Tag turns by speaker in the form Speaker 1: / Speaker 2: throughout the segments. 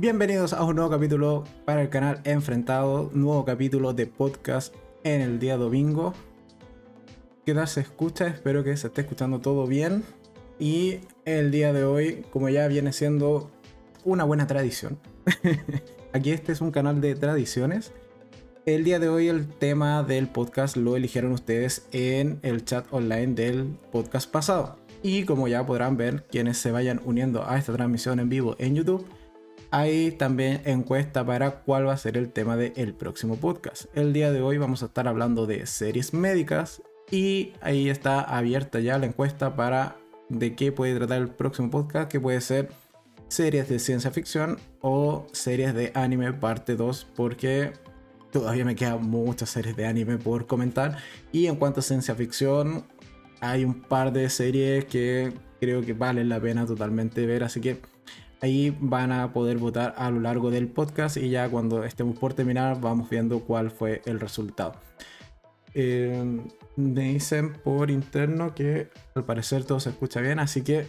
Speaker 1: Bienvenidos a un nuevo capítulo para el canal Enfrentado, nuevo capítulo de podcast en el día domingo. ¿Qué tal se escucha? Espero que se esté escuchando todo bien. Y el día de hoy, como ya viene siendo una buena tradición, aquí este es un canal de tradiciones. El día de hoy el tema del podcast lo eligieron ustedes en el chat online del podcast pasado. Y como ya podrán ver, quienes se vayan uniendo a esta transmisión en vivo en YouTube, hay también encuesta para cuál va a ser el tema del próximo podcast. El día de hoy vamos a estar hablando de series médicas y ahí está abierta ya la encuesta para de qué puede tratar el próximo podcast, que puede ser series de ciencia ficción o series de anime parte 2, porque todavía me quedan muchas series de anime por comentar. Y en cuanto a ciencia ficción, hay un par de series que creo que valen la pena totalmente ver, así que Ahí van a poder votar a lo largo del podcast y ya cuando estemos por terminar vamos viendo cuál fue el resultado. Eh, me dicen por interno que al parecer todo se escucha bien, así que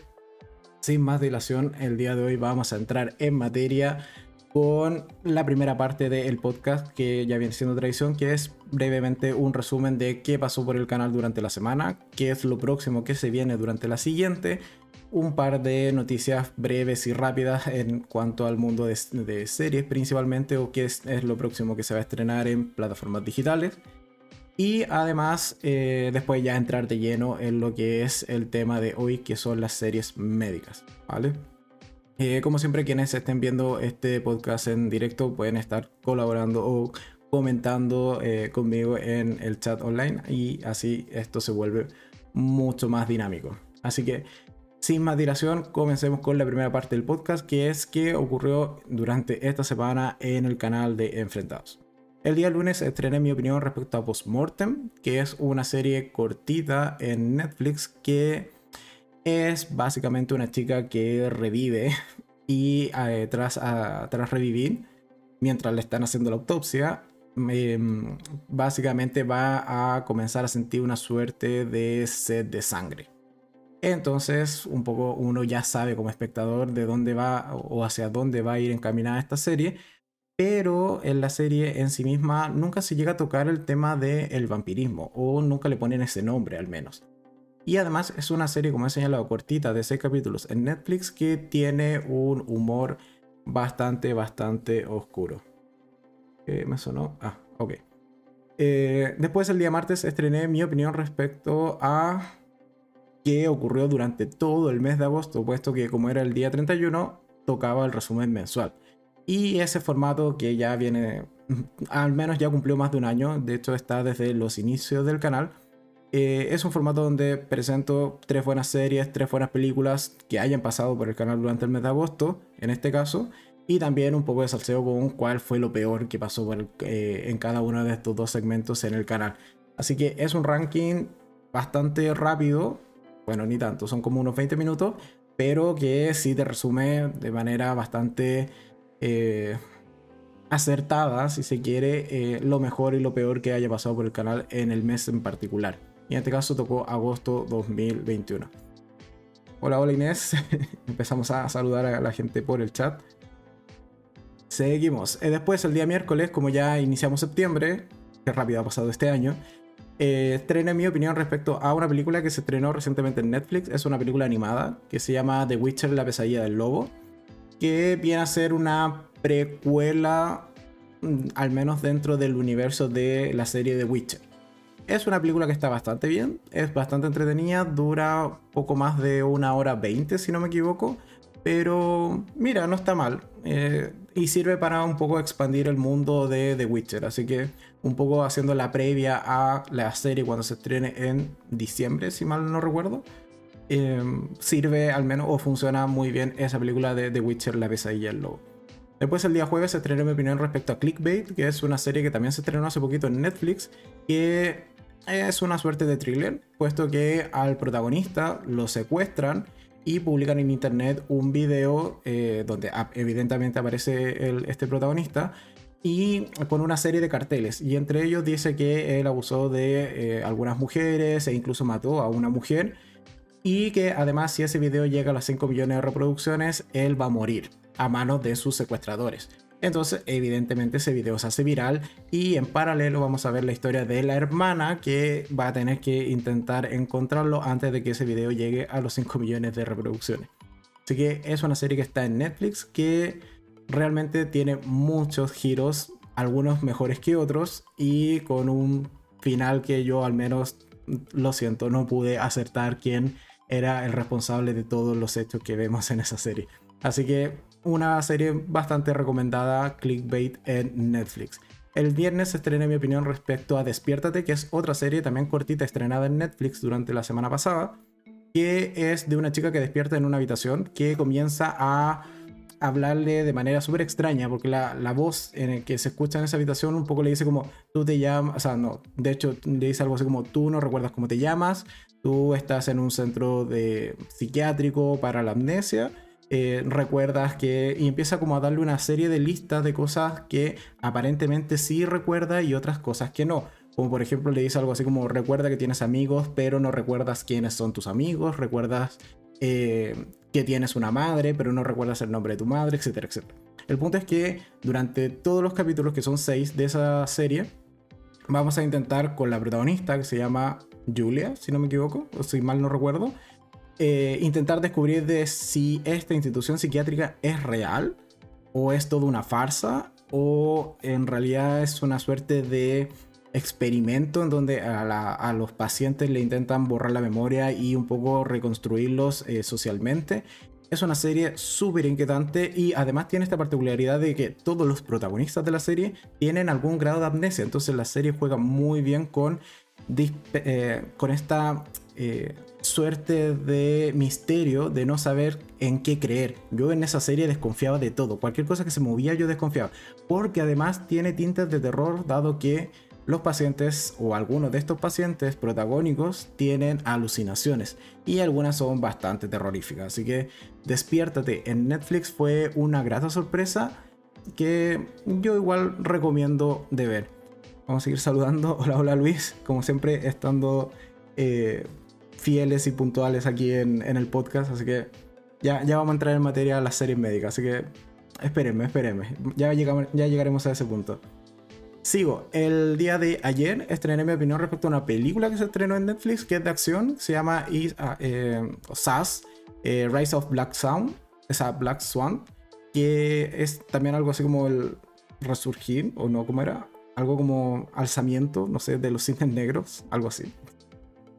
Speaker 1: sin más dilación, el día de hoy vamos a entrar en materia con la primera parte del podcast que ya viene siendo tradición, que es brevemente un resumen de qué pasó por el canal durante la semana, qué es lo próximo que se viene durante la siguiente un par de noticias breves y rápidas en cuanto al mundo de, series principalmente o qué es, lo próximo que se va a estrenar en plataformas digitales. Y además eh, después ya entrar de lleno en lo que es el tema de hoy que son las series médicas. ¿vale? Eh, como siempre quienes estén viendo este podcast en directo pueden estar colaborando o comentando eh, conmigo en el chat online y así esto se vuelve mucho más dinámico. Así que sin más dilación, comencemos con la primera parte del podcast, que es qué ocurrió durante esta semana en el canal de Enfrentados. El día lunes estrené mi opinión respecto a Postmortem, que es una serie cortita en Netflix que es básicamente una chica que revive y eh, tras, tras revivir, mientras le están haciendo la autopsia, em, básicamente va a comenzar a sentir una suerte de sed de sangre. Entonces, un poco uno ya sabe como espectador de dónde va o hacia dónde va a ir encaminada esta serie, pero en la serie en sí misma nunca se llega a tocar el tema del vampirismo, o nunca le ponen ese nombre al menos. Y además es una serie, como he señalado, cortita de 6 capítulos en Netflix que tiene un humor bastante, bastante oscuro. ¿Qué me sonó? Ah, ok. Eh, después el día martes estrené mi opinión respecto a que ocurrió durante todo el mes de agosto, puesto que como era el día 31, tocaba el resumen mensual. Y ese formato que ya viene, al menos ya cumplió más de un año, de hecho está desde los inicios del canal, eh, es un formato donde presento tres buenas series, tres buenas películas que hayan pasado por el canal durante el mes de agosto, en este caso, y también un poco de salseo con cuál fue lo peor que pasó eh, en cada uno de estos dos segmentos en el canal. Así que es un ranking bastante rápido, bueno, ni tanto, son como unos 20 minutos, pero que sí te resume de manera bastante eh, acertada, si se quiere, eh, lo mejor y lo peor que haya pasado por el canal en el mes en particular. Y en este caso tocó agosto 2021. Hola, hola Inés. Empezamos a saludar a la gente por el chat. Seguimos. Eh, después, el día miércoles, como ya iniciamos septiembre, que rápido ha pasado este año, eh, mi opinión respecto a una película que se estrenó recientemente en Netflix. Es una película animada que se llama The Witcher, la pesadilla del lobo, que viene a ser una precuela, mm, al menos dentro del universo de la serie The Witcher. Es una película que está bastante bien, es bastante entretenida, dura poco más de una hora 20 si no me equivoco, pero mira, no está mal. Eh, y sirve para un poco expandir el mundo de The Witcher. Así que un poco haciendo la previa a la serie cuando se estrene en diciembre, si mal no recuerdo. Em, sirve al menos o funciona muy bien esa película de The Witcher, La pesadilla del lobo. Después el día jueves se estrenó mi opinión respecto a Clickbait, que es una serie que también se estrenó hace poquito en Netflix, que es una suerte de thriller, puesto que al protagonista lo secuestran y publican en internet un video eh, donde evidentemente aparece este protagonista y con una serie de carteles y entre ellos dice que él abusó de eh, algunas mujeres e incluso mató a una mujer y que además si ese video llega a las 5 millones de reproducciones él va a morir. a manos de sus secuestradores. Entonces, evidentemente ese video se hace viral y en paralelo vamos a ver la historia de la hermana que va a tener que intentar encontrarlo antes de que ese video llegue a los 5 millones de reproducciones. Así que es una serie que está en Netflix que realmente tiene muchos giros, algunos mejores que otros y con un final que yo al menos lo siento, no pude acertar quién era el responsable de todos los hechos que vemos en esa serie. Así que una serie bastante recomendada, clickbait en Netflix. El viernes estrené mi opinión respecto a Despiértate, que es otra serie también cortita estrenada en Netflix durante la semana pasada, que es de una chica que despierta en una habitación que comienza a hablarle de manera súper extraña, porque la, la, voz en el que se escucha en esa habitación un poco le dice como, tú te llamas, o sea, no, de hecho le dice algo así como, tú no recuerdas cómo te llamas, tú estás en un centro de psiquiátrico para la amnesia, eh, recuerdas que, y empieza como a darle una serie de listas de cosas que aparentemente sí recuerda y otras cosas que no. Como por ejemplo le dice algo así como recuerda que tienes amigos, pero no recuerdas quiénes son tus amigos, recuerdas eh, que tienes una madre, pero no recuerdas el nombre de tu madre, etcétera, etcétera. El punto es que durante todos los capítulos, que son seis de esa serie, vamos a intentar con la protagonista, que se llama Julia, si no me equivoco, o si mal no recuerdo, eh, intentar descubrir de si esta institución psiquiátrica es real, o es toda una farsa, o en realidad es una suerte de experimento en donde a, los pacientes le intentan borrar la memoria y un poco reconstruirlos eh, socialmente. Es una serie súper inquietante y además tiene esta particularidad de que todos los protagonistas de la serie tienen algún grado de amnesia. Entonces la serie juega muy bien con, eh, con esta suerte de misterio de no saber en qué creer. Yo en esa serie desconfiaba de todo. Cualquier cosa que se movía yo desconfiaba. Porque además tiene tintes de terror dado que los pacientes o algunos de estos pacientes protagónicos tienen alucinaciones y algunas son bastante terroríficas. Así que despiértate en Netflix fue una grata sorpresa que yo igual recomiendo de ver. Vamos a seguir saludando. Hola, hola Luis. Como siempre, estando eh, fieles y puntuales aquí en, el podcast. Así que ya, ya vamos a entrar en materia a las series médicas. Así que espérenme, espérenme. Ya, llegamos, ya llegaremos a ese punto. Sigo. El día de ayer estrené mi opinión respecto a una película que se estrenó en Netflix, que es de acción. Se llama SAS, eh, Rise of Black Sound, esa Black Swan, que es también algo así como el resurgir, o no, ¿cómo era? Algo como alzamiento, no sé, de los cisnes negros, algo así.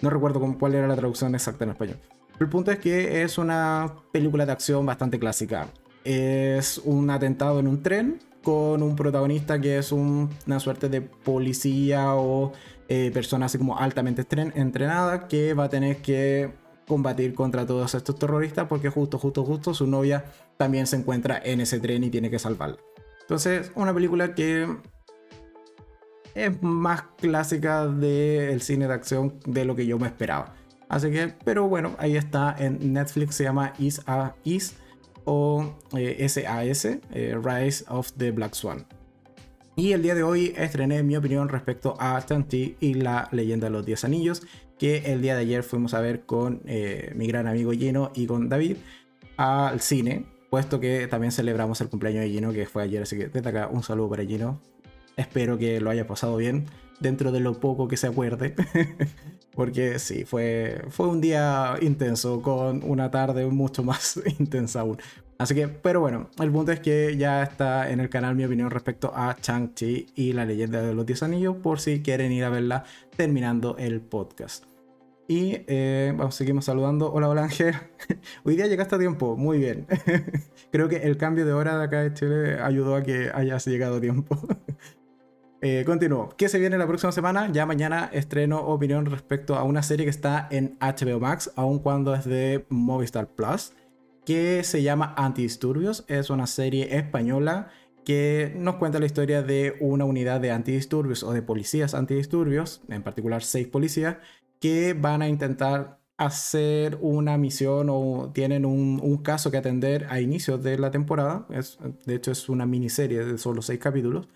Speaker 1: No recuerdo cuál era la traducción exacta en español. el punto es que es una película de acción bastante clásica. Es un atentado en un tren con un protagonista que es una suerte de policía o eh, persona así como altamente entrenada que va a tener que combatir contra todos estos terroristas porque justo, justo, justo su novia también se encuentra en ese tren y tiene que salvarla. Entonces, una película que es más clásica del cine de acción de lo que yo me esperaba. Así que, pero bueno, ahí está en Netflix, se llama Is a Is o SAS, eh, eh, Rise of the Black Swan. Y el día de hoy estrené mi opinión respecto a Tanti y la leyenda de los 10 anillos, que el día de ayer fuimos a ver con eh, mi gran amigo Gino y con David al cine, puesto que también celebramos el cumpleaños de Gino, que fue ayer, así que desde acá un saludo para Gino. Espero que lo haya pasado bien, dentro de lo poco que se acuerde. Porque sí, fue, fue un día intenso, con una tarde mucho más intensa aún. Así que, pero bueno, el punto es que ya está en el canal mi opinión respecto a Chang-Chi y la leyenda de los 10 anillos, por si quieren ir a verla terminando el podcast. Y eh, vamos, seguimos saludando. Hola, hola Ángel. Hoy día llegaste a tiempo, muy bien. Creo que el cambio de hora de acá de Chile ayudó a que hayas llegado a tiempo. Eh, continúo. ¿Qué se viene la próxima semana? Ya mañana estreno opinión respecto a una serie que está en HBO Max, aun cuando es de Movistar Plus, que se llama Antidisturbios. Es una serie española que nos cuenta la historia de una unidad de antidisturbios o de policías antidisturbios, en particular seis policías, que van a intentar hacer una misión o tienen un, caso que atender a inicios de la temporada. Es, de hecho, es una miniserie de solo seis capítulos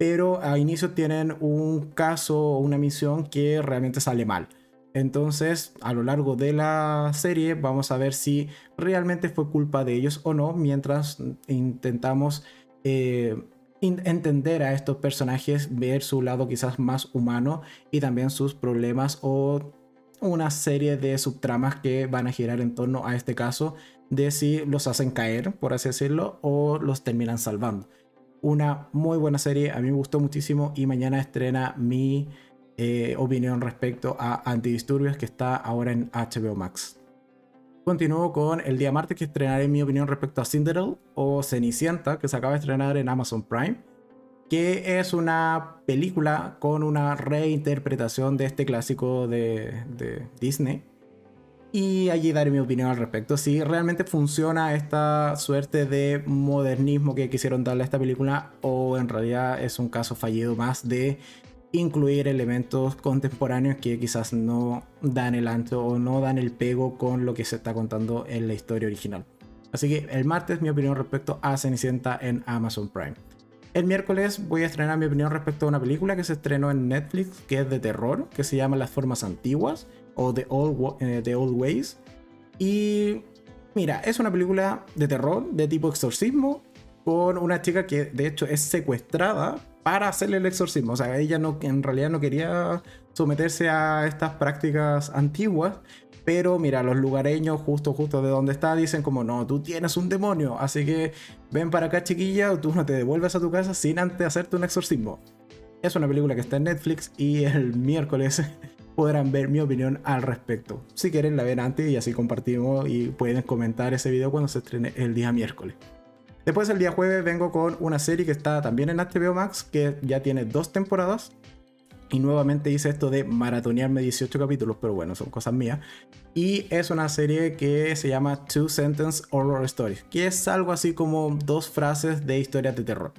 Speaker 1: pero a inicio tienen un caso o una misión que realmente sale mal. Entonces, a lo largo de la serie vamos a ver si realmente fue culpa de ellos o no, mientras intentamos eh, entender a estos personajes, ver su lado quizás más humano y también sus problemas o una serie de subtramas que van a girar en torno a este caso de si los hacen caer, por así decirlo, o los terminan salvando. Una muy buena serie, a mí me gustó muchísimo y mañana estrena mi eh, opinión respecto a Antidisturbios que está ahora en HBO Max. Continúo con el día martes que estrenaré mi opinión respecto a Cinderella o Cenicienta que se acaba de estrenar en Amazon Prime que es una película con una reinterpretación de este clásico de, de, Disney. Y allí daré mi opinión al respecto. Si realmente funciona esta suerte de modernismo que quisieron darle a esta película o en realidad es un caso fallido más de incluir elementos contemporáneos que quizás no dan el ancho o no dan el pego con lo que se está contando en la historia original. Así que el martes mi opinión respecto a Cenicienta en Amazon Prime. El miércoles voy a estrenar mi opinión respecto a una película que se estrenó en Netflix que es de terror, que se llama Las Formas Antiguas o The Old, eh, The Old Ways. Y mira, es una película de terror de tipo exorcismo con una chica que de hecho es secuestrada para hacerle el exorcismo. O sea, ella no, en realidad no quería someterse a estas prácticas antiguas. Pero mira, los lugareños justo, justo de donde está, dicen como, no, tú tienes un demonio, así que ven para acá chiquilla o tú no te devuelves a tu casa sin antes hacerte un exorcismo. Es una película que está en Netflix y el miércoles podrán ver mi opinión al respecto. Si quieren la ven antes y así compartimos y pueden comentar ese video cuando se estrene el día miércoles. Después el día jueves vengo con una serie que está también en HBO Max, que ya tiene dos temporadas. Y nuevamente hice esto de maratonearme 18 capítulos, pero bueno, son cosas mías. Y es una serie que se llama Two Sentence Horror Stories, que es algo así como dos frases de historias de terror.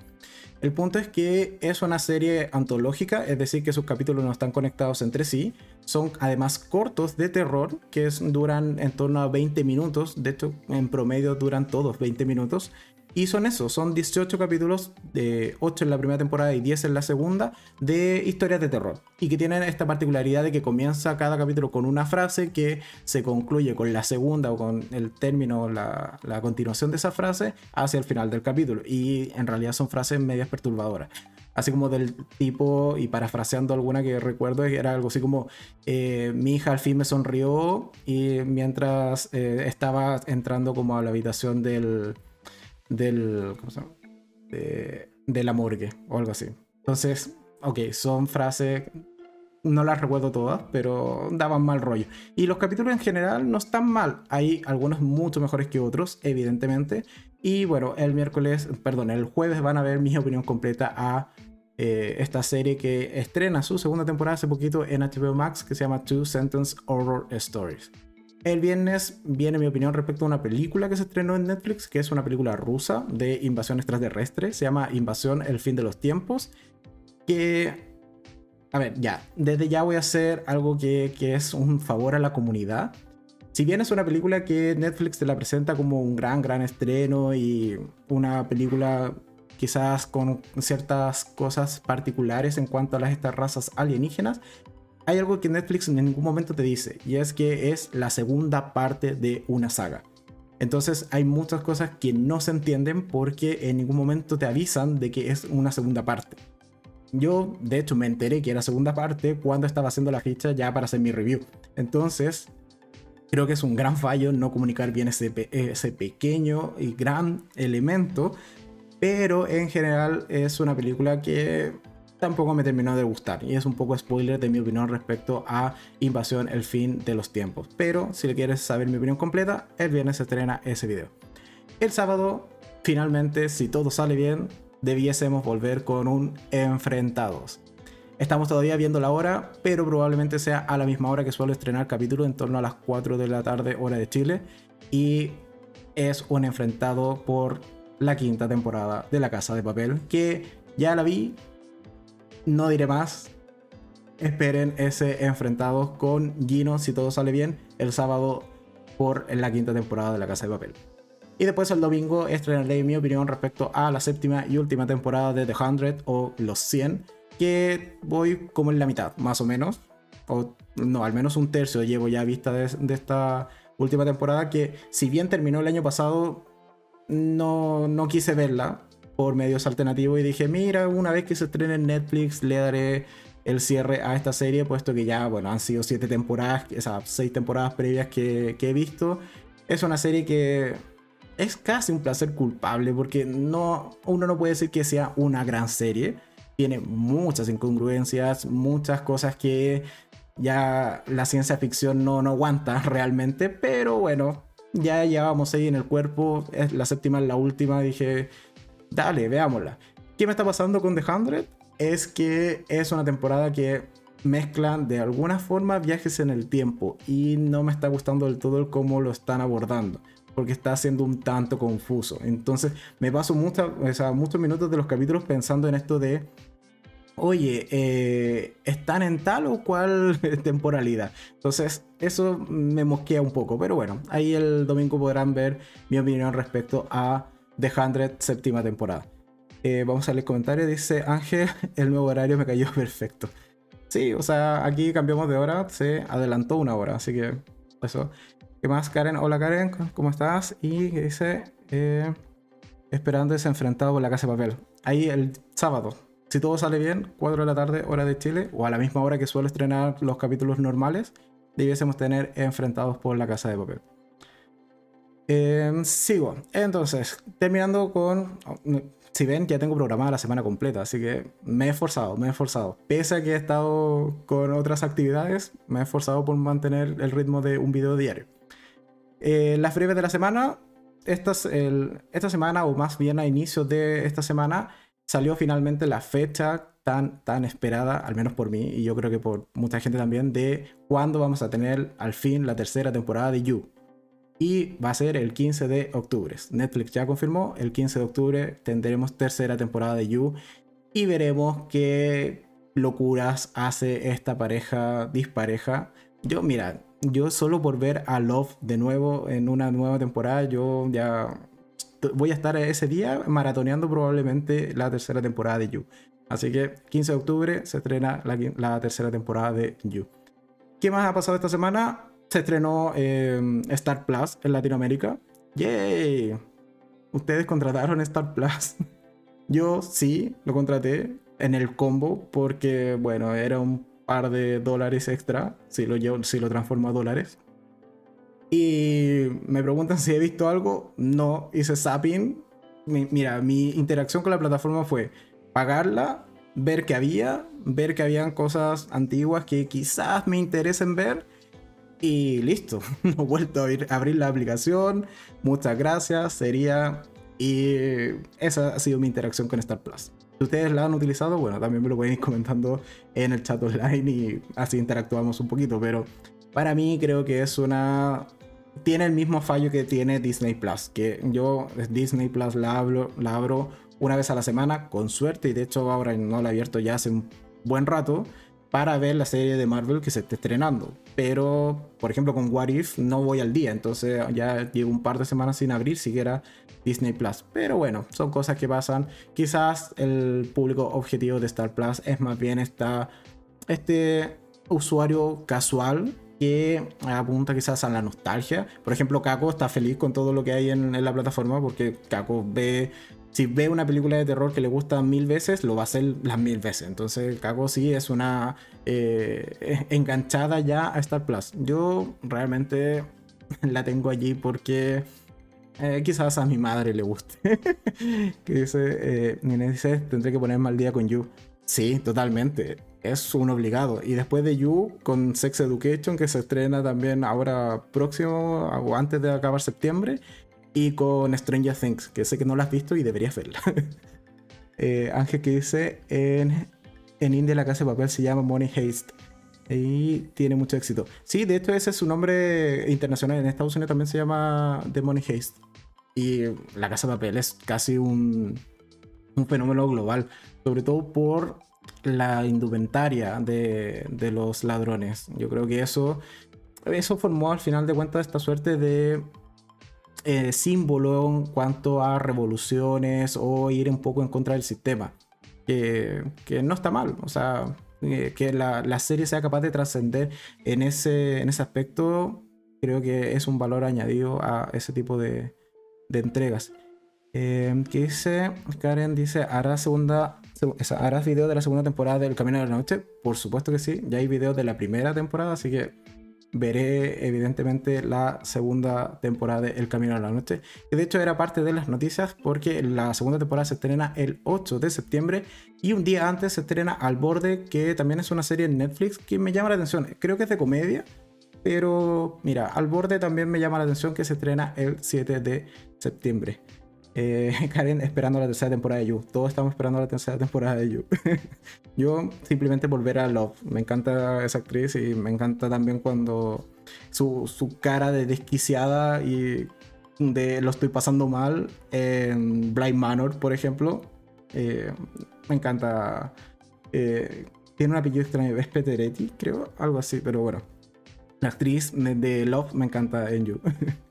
Speaker 1: El punto es que es una serie antológica, es decir, que sus capítulos no están conectados entre sí. Son además cortos de terror, que duran en torno a 20 minutos. De hecho, en promedio duran todos 20 minutos. Y son eso, son 18 capítulos, de 8 en la primera temporada y 10 en la segunda, de historias de terror. Y que tienen esta particularidad de que comienza cada capítulo con una frase que se concluye con la segunda o con el término, la, la continuación de esa frase hacia el final del capítulo. Y en realidad son frases medias perturbadoras así como del tipo, y parafraseando alguna que recuerdo, era algo así como, eh, mi hija al fin me sonrió y mientras eh, estaba entrando como a la habitación del, del, ¿cómo se llama? De, la morgue o algo así. Entonces, ok, son frases, no las recuerdo todas, pero daban mal rollo. Y los capítulos en general no están mal. Hay algunos mucho mejores que otros, evidentemente. Y bueno, el miércoles, perdón, el jueves van a ver mi opinión completa a eh, esta serie que estrena su segunda temporada hace poquito en HBO Max, que se llama Two Sentence Horror Stories. El viernes viene mi opinión respecto a una película que se estrenó en Netflix, que es una película rusa de invasión extraterrestre. Se llama Invasión El fin de los tiempos. Que, a ver, ya, desde ya voy a hacer algo que, que es un favor a la comunidad. Si bien es una película que Netflix te la presenta como un gran, gran estreno y una película quizás con ciertas cosas particulares en cuanto a las, estas razas alienígenas, hay algo que Netflix en ningún momento te dice, y es que es la segunda parte de una saga. Entonces hay muchas cosas que no se entienden porque en ningún momento te avisan de que es una segunda parte. Yo, de hecho, me enteré que era segunda parte cuando estaba haciendo la ficha ya para hacer mi review. Entonces, creo que es un gran fallo no comunicar bien ese, ese pequeño y gran elemento. Pero en general es una película que tampoco me terminó de gustar. Y es un poco spoiler de mi opinión respecto a Invasión, el fin de los tiempos. Pero si le quieres saber mi opinión completa, el viernes se estrena ese video. El sábado, finalmente, si todo sale bien, debiésemos volver con un Enfrentados. Estamos todavía viendo la hora, pero probablemente sea a la misma hora que suelo estrenar capítulo, en torno a las 4 de la tarde, hora de Chile. Y es un enfrentado por la quinta temporada de La Casa de Papel, que ya la vi, no diré más. Esperen ese enfrentado con Gino, si todo sale bien, el sábado por la quinta temporada de La Casa de Papel. Y después el domingo estrenaré mi opinión respecto a la séptima y última temporada de The 100 o Los 100, que voy como en la mitad, más o menos. o no, al menos un tercio llevo ya vista de, de esta última temporada que si bien terminó el año pasado, no, no quise verla por medios alternativos y dije, mira, una vez que se estrene en Netflix le daré el cierre a esta serie, puesto que ya, bueno, han sido siete temporadas, esas seis temporadas previas que, que he visto. Es una serie que es casi un placer culpable, porque no, uno no puede decir que sea una gran serie. Tiene muchas incongruencias, muchas cosas que ya la ciencia ficción no, no aguanta realmente, pero bueno, ya llevamos ahí en el cuerpo, la séptima es la última, dije, dale, veámosla. ¿Qué me está pasando con The Hundred? Es que es una temporada que mezclan de alguna forma viajes en el tiempo y no me está gustando del todo el cómo lo están abordando porque está siendo un tanto confuso. Entonces me paso muchos minutos de los capítulos pensando en esto de oye, eh, están en tal o cual temporalidad. Entonces, eso me mosquea un poco. Pero bueno, ahí el domingo podrán ver mi opinión respecto a The 100 séptima temporada. Eh, vamos a leer comentarios. Dice Ángel, el nuevo horario me cayó perfecto. Sí, o sea, aquí cambiamos de hora, se adelantó una hora, así que eso. ¿Qué más, Karen? Hola, Karen, ¿cómo estás? Y dice, eh, esperando ese enfrentado por la casa de papel. Ahí el sábado, si todo sale bien, 4 de la tarde, hora de Chile, o a la misma hora que suelo estrenar los capítulos normales, debiésemos tener enfrentados por la casa de papel. Em, sigo. Entonces, terminando con. Si ven, ya tengo programada la semana completa, así que me he esforzado, me he esforzado. Pese a que he estado con otras actividades, me he esforzado por mantener el ritmo de un video diario. Eh, las breves de la semana. Esta, esta semana, o más bien a inicios de esta semana, salió finalmente la fecha tan, tan esperada, al menos por mí, y yo creo que por mucha gente también, de cuándo vamos a tener al fin la tercera temporada de You. Y va a ser el 15 de octubre. Netflix ya confirmó, el 15 de octubre tendremos tercera temporada de You y veremos qué locuras hace esta pareja dispareja. Yo, mira, yo solo por ver a Love de nuevo en una nueva temporada, yo ya voy a estar ese día maratoneando probablemente la tercera temporada de You. Así que 15 de octubre se estrena la, tercera temporada de You. ¿Qué más ha pasado esta semana? Se estrenó em, Star Plus en Latinoamérica. ¡Yay! Ustedes contrataron Star Plus. Yo sí lo contraté en el combo porque, bueno, era un par de dólares extra si lo, si lo transformo a dólares. Y me preguntan si he visto algo. No, hice zapping. mira, mi interacción con la plataforma fue pagarla, ver que había, ver que habían cosas antiguas que quizás me interesen ver. Y listo, no he vuelto a, abrir la aplicación. Muchas gracias, sería... Y esa ha sido mi interacción con Star Plus. Si ustedes la han utilizado, bueno, también me lo pueden ir comentando en el chat online y así interactuamos un poquito. Pero para mí creo que es una tiene el mismo fallo que tiene Disney Plus, que yo Disney Plus la, abro, la abro una vez a la semana, con suerte, y de hecho ahora no la he abierto ya hace un buen rato, para ver la serie de Marvel que se esté estrenando. Pero, por ejemplo, con What If no voy al día, entonces ya llevo un par de semanas sin abrir siquiera Disney Plus. Pero bueno, son cosas que pasan. Quizás el público objetivo de Star Plus es más bien esta, este usuario casual que apunta quizás a la nostalgia. Por ejemplo, Kako está feliz con todo lo que hay en, la plataforma porque Kako ve, si ve una película de terror que le gusta mil veces, lo va a hacer las mil veces. Entonces, Kako sí es una eh, enganchada ya a Star Plus. Yo realmente la tengo allí porque eh, quizás a mi madre le guste. que dice, eh, dice, tendré que ponerme al día con You. Sí, totalmente es un obligado. Y después de You, con Sex Education, que se estrena también ahora próximo o antes de acabar septiembre. Y con Stranger Things, que sé que no la has visto y deberías verla. Eh, Ángel que dice, en, en India la casa de papel se llama Money Haste. Y tiene mucho éxito. Sí, de hecho ese es su nombre internacional. En Estados Unidos también se llama The Money Haste. Y la casa de papel es casi un, un fenómeno global. Sobre todo por la indumentaria de, los ladrones. Yo creo que eso, eso formó al final de cuentas esta suerte de eh, símbolo en cuanto a revoluciones o ir un poco en contra del sistema. Que, no está mal, o sea, eh, que la, la, serie sea capaz de trascender en ese, en ese aspecto, creo que es un valor añadido a ese tipo de, entregas. Eh, ¿Qué dice? Karen dice, ¿harás segunda, ¿harás video de la segunda temporada del Camino de la Noche? Por supuesto que sí, ya hay videos de la primera temporada, así que veré evidentemente la segunda temporada de El Camino de la Noche. De hecho era parte de las noticias porque la segunda temporada se estrena el 8 de septiembre y un día antes se estrena Al Borde, que también es una serie en Netflix que me llama la atención. Creo que es de comedia, pero mira, Al Borde también me llama la atención que se estrena el 7 de septiembre. Eh, Karen esperando la tercera temporada de You. Todos estamos esperando la tercera temporada de You. Yo simplemente volver a Love. Me encanta esa actriz y me encanta también cuando su, su cara de desquiciada y de lo estoy pasando mal en Blind Manor, por ejemplo. Eh, me encanta. Eh, tiene un apellido extraño, es Peteretti, creo, algo así, pero bueno. La actriz de Love me encanta en You.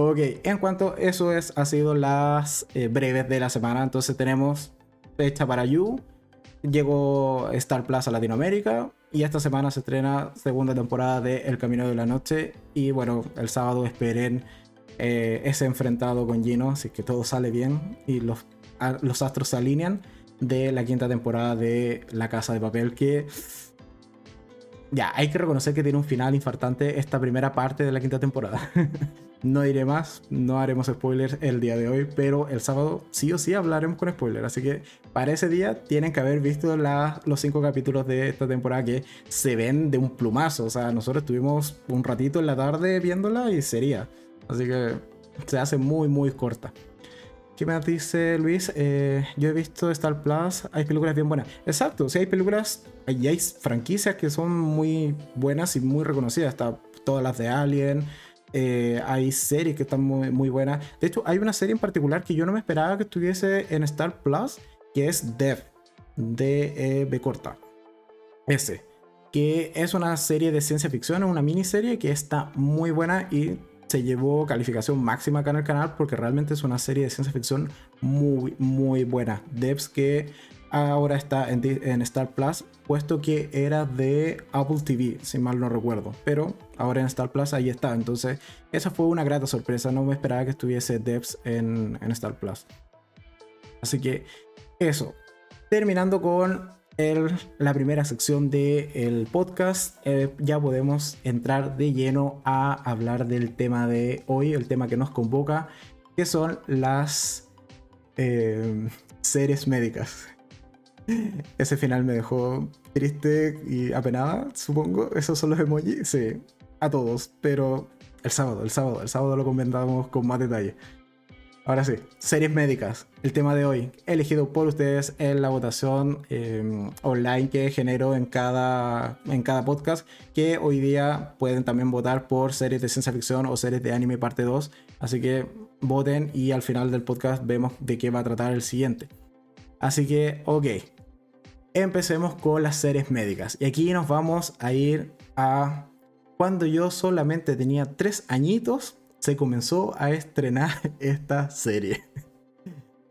Speaker 1: Ok, en cuanto eso es, ha sido las eh, breves de la semana. Entonces tenemos fecha para You. Llegó Star Plus a Latinoamérica. Y esta semana se estrena segunda temporada de El Camino de la Noche. Y bueno, el sábado esperen eh, ese enfrentado con Gino. Así que todo sale bien y los, los astros se alinean de la quinta temporada de La Casa de Papel. Que ya, hay que reconocer que tiene un final infartante esta primera parte de la quinta temporada. No diré más, no haremos spoilers el día de hoy, pero el sábado sí o sí hablaremos con spoilers. Así que para ese día tienen que haber visto los cinco capítulos de esta temporada que se ven de un plumazo. O sea, nosotros estuvimos un ratito en la tarde viéndola y sería. Así que se hace muy, muy corta. ¿Qué me dice Luis? Eh, yo he visto Star Plus, hay películas bien buenas. Exacto, sí hay películas y hay franquicias que son muy buenas y muy reconocidas. Está todas las de Alien, eh, hay series que están muy, muy, buenas. De hecho, hay una serie en particular que yo no me esperaba que estuviese en Star Plus, que es Dev, de B corta. Ese. Que es una serie de ciencia ficción, es una miniserie que está muy buena y se llevó calificación máxima acá en el canal porque realmente es una serie de ciencia ficción muy, muy buena. Devs que ahora está en, Star Plus, puesto que era de Apple TV, si mal no recuerdo. Pero ahora en Star Plus ahí está. Entonces, esa fue una grata sorpresa. No me esperaba que estuviese Devs en, Star Plus. Así que eso. Terminando con la primera sección del podcast, eh, ya podemos entrar de lleno a hablar del tema de hoy, el tema que nos convoca, que son las eh, series médicas. Ese final me dejó triste y apenada, supongo. Esos son los emojis. Sí, a todos. Pero el sábado, el sábado, el sábado lo comentamos con más detalle. Ahora sí, series médicas. El tema de hoy, elegido por ustedes en la votación em, online que genero en cada, en cada podcast. Que hoy día pueden también votar por series de ciencia ficción o series de anime parte 2. Así que voten y al final del podcast vemos de qué va a tratar el siguiente. Así que, ok, empecemos con las series médicas. Y aquí nos vamos a ir a cuando yo solamente tenía tres añitos, se comenzó a estrenar esta serie.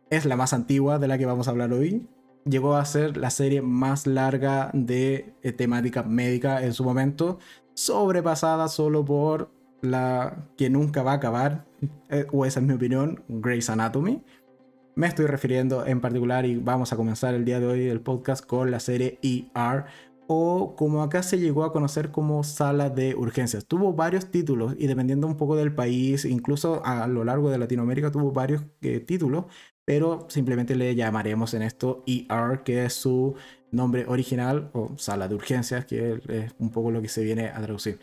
Speaker 1: Es la más antigua de la que vamos a hablar hoy. Llegó a ser la serie más larga de eh, temática médica en su momento, sobrepasada solo por la que nunca va a acabar, eh, o esa es mi opinión, Grey's Anatomy. Me estoy refiriendo en particular y vamos a comenzar el día de hoy el podcast con la serie ER o como acá se llegó a conocer como sala de urgencias. Tuvo varios títulos y dependiendo un poco del país, incluso a lo largo de Latinoamérica tuvo varios eh, títulos, pero simplemente le llamaremos en esto ER, que es su nombre original o sala de urgencias, que es un poco lo que se viene a traducir.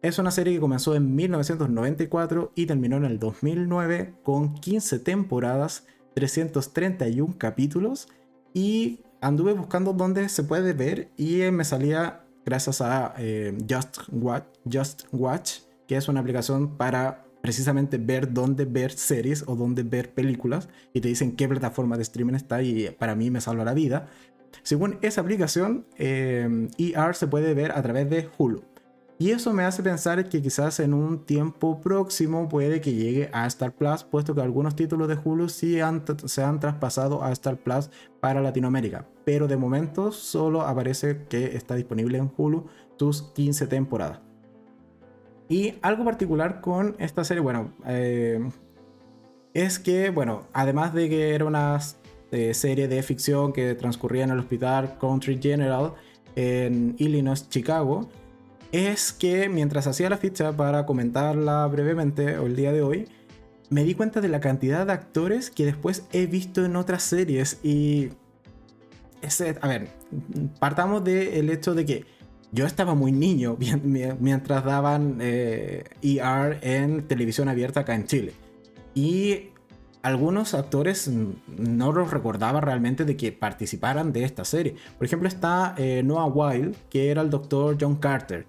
Speaker 1: Es una serie que comenzó en 1994 y terminó en el 2009 con 15 temporadas 331 capítulos y anduve buscando dónde se puede ver y me salía gracias a eh, Just, Watch, Just Watch, que es una aplicación para precisamente ver dónde ver series o dónde ver películas y te dicen qué plataforma de streaming está y para mí me salva la vida. Según esa aplicación, ER eh, e se puede ver a través de Hulu. Y eso me hace pensar que quizás en un tiempo próximo puede que llegue a Star Plus, puesto que algunos títulos de Hulu sí se han traspasado a Star Plus para Latinoamérica. Pero de momento solo aparece que está disponible en Hulu sus 15 temporadas. Y algo particular con esta serie, bueno, eh, es que, bueno, además de que era una eh, serie de ficción que transcurría en el hospital Country General en Illinois, Chicago, es que mientras hacía la ficha para comentarla brevemente el día de hoy, me di cuenta de la cantidad de actores que después he visto en otras series y... Ese, a ver, partamos del hecho de que yo estaba muy niño mientras daban ER eh, en televisión abierta acá en Chile. Y algunos actores no los recordaba realmente de que participaran de esta serie. Por ejemplo está eh, Noah Wild, que era el doctor John Carter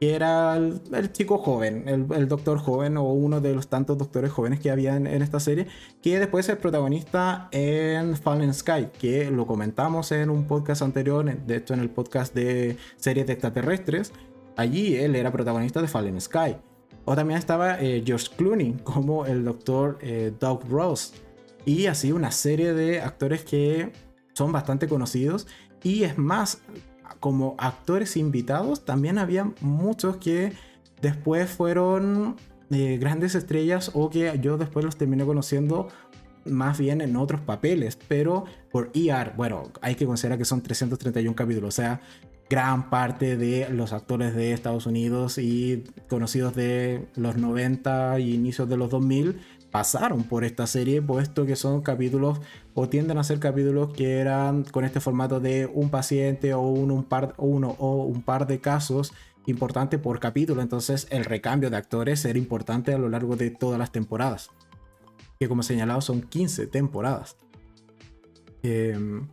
Speaker 1: que era el, chico joven, el, doctor joven o uno de los tantos doctores jóvenes que había en, esta serie, que después es protagonista en Fallen Sky, que lo comentamos en un podcast anterior, de hecho en el podcast de series de extraterrestres, allí él era protagonista de Fallen Sky. O también estaba eh, George Clooney como el doctor eh, Doug Ross. Y así una serie de actores que son bastante conocidos. Y es más, como actores invitados, también había muchos que después fueron eh, grandes estrellas o que yo después los terminé conociendo más bien en otros papeles, pero por ER, bueno, hay que considerar que son 331 capítulos, o sea, gran parte de los actores de Estados Unidos y conocidos de los 90 y inicios de los 2000 pasaron por esta serie, puesto que son capítulos o tienden a ser capítulos que eran con este formato de un paciente o un, par, uno o un par de casos importante por capítulo. Entonces el recambio de actores era importante a lo largo de todas las temporadas. Que como señalado son 15 temporadas. Em,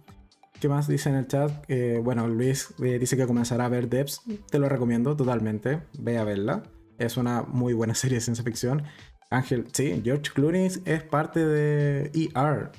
Speaker 1: ¿Qué más dice en el chat? Eh, bueno, Luis eh, dice que comenzará a ver Debs. Te lo recomiendo totalmente. Ve a verla. Es una muy buena serie de ciencia ficción. Ángel, sí, George Clooney es parte de ER.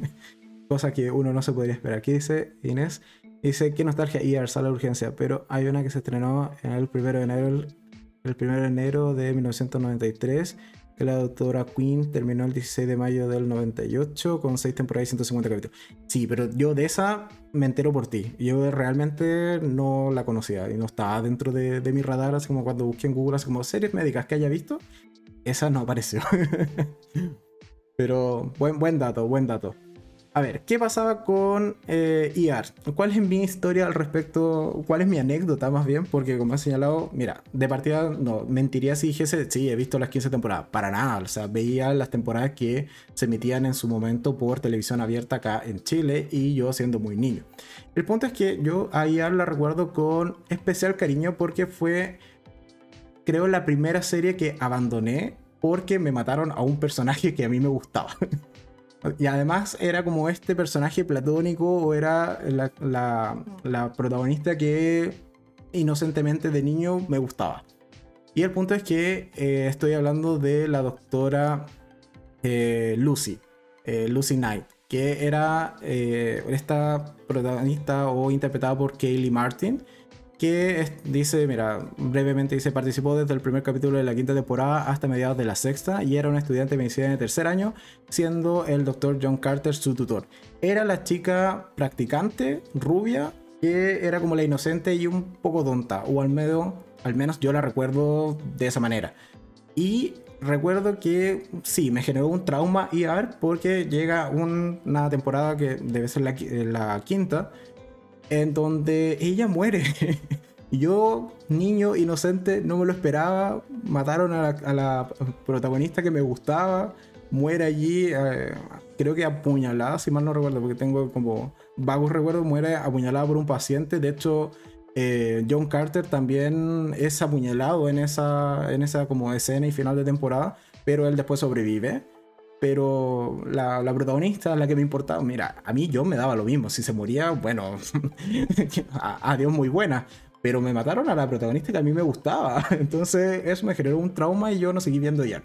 Speaker 1: Cosa que uno no se podría esperar. Aquí dice Inés, dice que nostalgia ER, sala de urgencia, pero hay una que se estrenó en el 1 de enero, el 1 de enero de 1993, que la doctora Queen terminó el 16 de mayo del 98 con 6 temporadas y 150 capítulos. Sí, pero yo de esa me entero por ti. Yo realmente no la conocía y no estaba dentro de, de mi radar, así como cuando busqué en Google, así como series médicas que haya visto esa no apareció. Pero buen, buen dato, buen dato. A ver, ¿qué pasaba con eh, ER? ¿Cuál es mi historia al respecto? ¿Cuál es mi anécdota más bien? Porque como he señalado, mira, de partida no, mentiría si dijese, sí, he visto las 15 temporadas. Para nada, o sea, veía las temporadas que se emitían en su momento por televisión abierta acá en Chile y yo siendo muy niño. El punto es que yo a ER la recuerdo con especial cariño porque fue creo, la primera serie que abandoné porque me mataron a un personaje que a mí me gustaba. y además era como este personaje platónico o era la, protagonista que inocentemente de niño me gustaba. Y el punto es que eh, estoy hablando de la doctora eh, Lucy, eh, Lucy Knight, que era esta protagonista o interpretada por Kaylee Martin que dice, mira, brevemente dice, participó desde el primer capítulo de la quinta temporada hasta mediados de la sexta y era una estudiante de medicina de tercer año, siendo el doctor John Carter su tutor. Era la chica practicante, rubia, que era como la inocente y un poco tonta, o al menos, al menos yo la recuerdo de esa manera. Y recuerdo que sí, me generó un trauma IR porque llega una temporada que debe ser la quinta, en donde ella muere. Yo, niño inocente, no me lo esperaba. Mataron a la, protagonista que me gustaba. Muere allí, eh, creo que apuñalada, si mal no recuerdo, porque tengo como vagos recuerdos. Muere apuñalada por un paciente. De hecho, eh, John Carter también es apuñalado en esa, en esa como escena y final de temporada, pero él después sobrevive. Pero la, la, protagonista, la que me importaba, mira, a mí yo me daba lo mismo. Si se moría, bueno, adiós, muy buena. Pero me mataron a la protagonista que a mí me gustaba. Entonces eso me generó un trauma y yo no seguí viendo ya.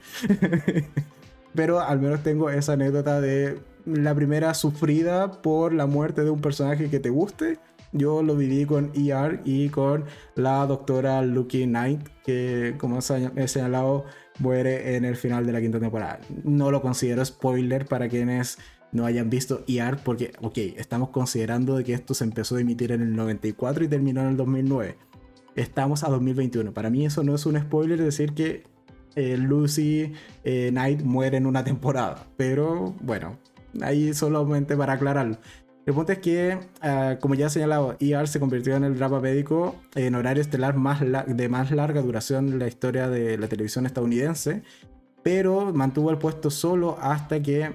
Speaker 1: Pero al menos tengo esa anécdota de la primera sufrida por la muerte de un personaje que te guste. yo lo viví con ER y con la doctora Lucky Knight, que como he señalado, muere en el final de la quinta temporada. No lo considero spoiler para quienes no hayan visto ER, porque, ok, estamos considerando de que esto se empezó a emitir en el 94 y terminó en el 2009. Estamos a 2021. Para mí eso no es un spoiler decir que eh, Lucy eh, Knight muere en una temporada. Pero bueno, ahí solamente para aclararlo. El punto es que, ah, como ya he señalado, ER se convirtió en el drama médico en horario estelar más de más larga duración en la historia de la televisión estadounidense, pero mantuvo el puesto solo hasta que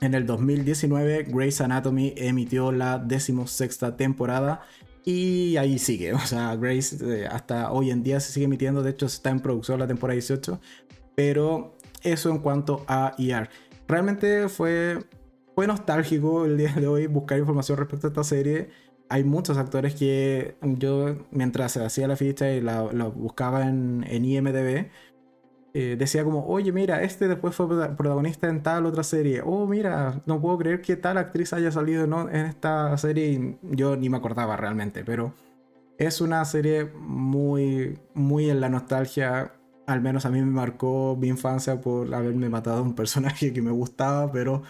Speaker 1: en el 2019 Grey's Anatomy emitió la decimosexta temporada y ahí sigue. O sea, Grey's eh, hasta hoy en día se sigue emitiendo, de hecho está en producción la temporada 18, pero eso en cuanto a ER. Realmente fue fue nostálgico el día de hoy buscar información respecto a esta serie. Hay muchos actores que yo, mientras hacía la ficha y la, buscaba en, IMDB, eh, decía como, oye, mira, este después fue protagonista en tal otra serie. Oh, mira, no puedo creer que tal actriz haya salido en esta serie. Yo ni me acordaba realmente, pero es una serie muy, muy en la nostalgia al menos a mí me marcó mi infancia por haberme matado a un personaje que me gustaba, pero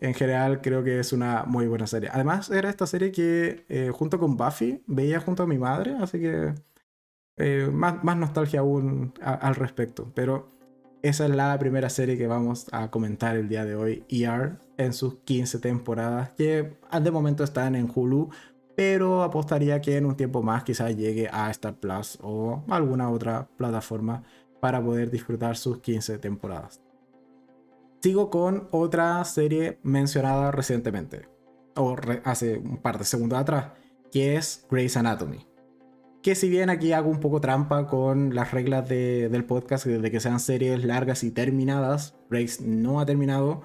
Speaker 1: en general creo que es una muy buena serie. Además era esta serie que eh, junto con Buffy veía junto a mi madre, así que eh, más, más, nostalgia aún al respecto. Pero esa es la primera serie que vamos a comentar el día de hoy, ER, en sus 15 temporadas, que de momento están en Hulu, pero apostaría que en un tiempo más quizás llegue a Star Plus o alguna otra plataforma para poder disfrutar sus 15 temporadas. Sigo con otra serie mencionada recientemente, o hace un par de segundos atrás, que es Grey's Anatomy. Que si bien aquí hago un poco trampa con las reglas del podcast de que sean series largas y terminadas, Grey's no ha terminado.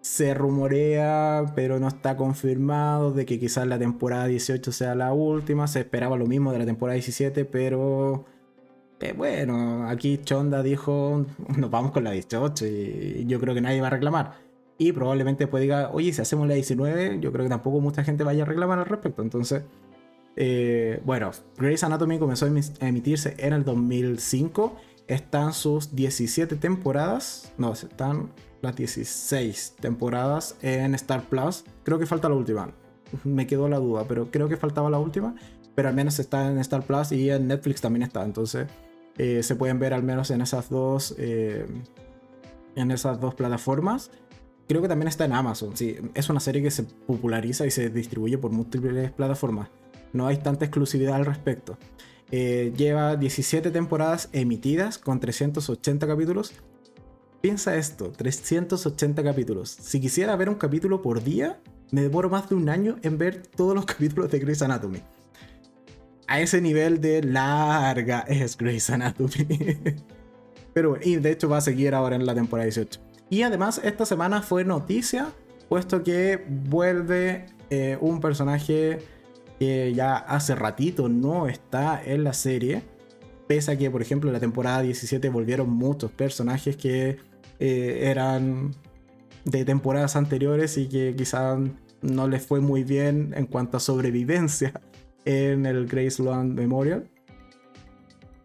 Speaker 1: Se rumorea, pero no está confirmado, de que quizás la temporada 18 sea la última. Se esperaba lo mismo de la temporada 17, pero bueno, aquí Chonda dijo, nos vamos con la 18 y yo creo que nadie va a reclamar. Y probablemente después diga, oye, si hacemos la 19, yo creo que tampoco mucha gente vaya a reclamar al respecto. Entonces, eh, bueno, Grey's Anatomy comenzó a emitirse en el 2005. Están sus 17 temporadas, no, están las 16 temporadas en Star Plus. Creo que falta la última. Me quedó la duda, pero creo que faltaba la última. Pero al menos está en Star Plus y en Netflix también está. Entonces, eh, se pueden ver al menos en esas dos eh, en esas dos plataformas. Creo que también está en Amazon. Sí, es una serie que se populariza y se distribuye por múltiples plataformas. No hay tanta exclusividad al respecto. Eh, lleva 17 temporadas emitidas con 380 capítulos. Piensa esto, 380 capítulos. Si quisiera ver un capítulo por día, me demoro más de un año en ver todos los capítulos de Grey's Anatomy a ese nivel de larga es Grey's Anatomy. Pero y de hecho va a seguir ahora en la temporada 18. Y además esta semana fue noticia, puesto que vuelve eh, un personaje que ya hace ratito no está en la serie. Pese a que, por ejemplo, en la temporada 17 volvieron muchos personajes que eh, eran de temporadas anteriores y que quizás no les fue muy bien en cuanto a sobrevivencia en el Graceland Memorial.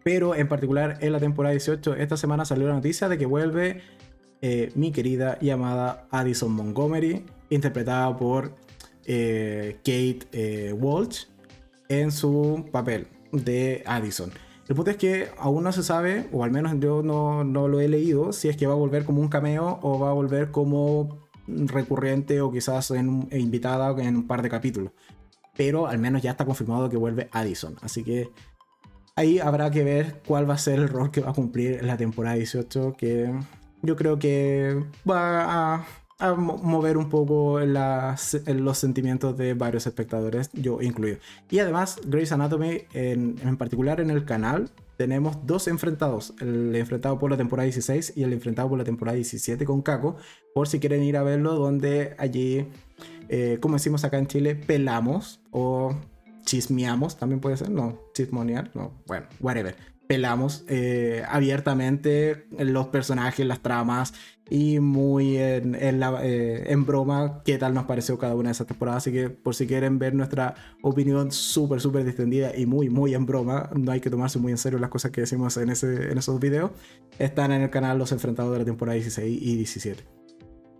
Speaker 1: Pero en particular en la temporada 18, esta semana salió la noticia de que vuelve eh, mi querida y amada Addison Montgomery, interpretada por eh, Kate eh, Walsh, en su papel de Addison. El punto es que aún no se sabe, o al menos yo no, no, lo he leído, si es que va a volver como un cameo o va a volver como recurrente o quizás en, invitada en un par de capítulos pero al menos ya está confirmado que vuelve Addison. Así que ahí habrá que ver cuál va a ser el rol que va a cumplir en la temporada 18, que yo creo que va a, mover un poco los sentimientos de varios espectadores, yo incluido. Y además, Grey's Anatomy, en, en particular en el canal, tenemos dos enfrentados, el enfrentado por la temporada 16 y el enfrentado por la temporada 17 con Kako, por si quieren ir a verlo, donde allí eh, como decimos acá en Chile, pelamos o chismeamos, también puede ser, no, chismonear, no, bueno, whatever. pelamos eh, abiertamente los personajes, las tramas y muy en, eh, en, broma qué tal nos pareció cada una de esas temporadas. Así que por si quieren ver nuestra opinión súper, súper distendida y muy, muy en broma, no hay que tomarse muy en serio las cosas que decimos en, ese, en esos videos, están en el canal Los Enfrentados de la temporada 16 y 17.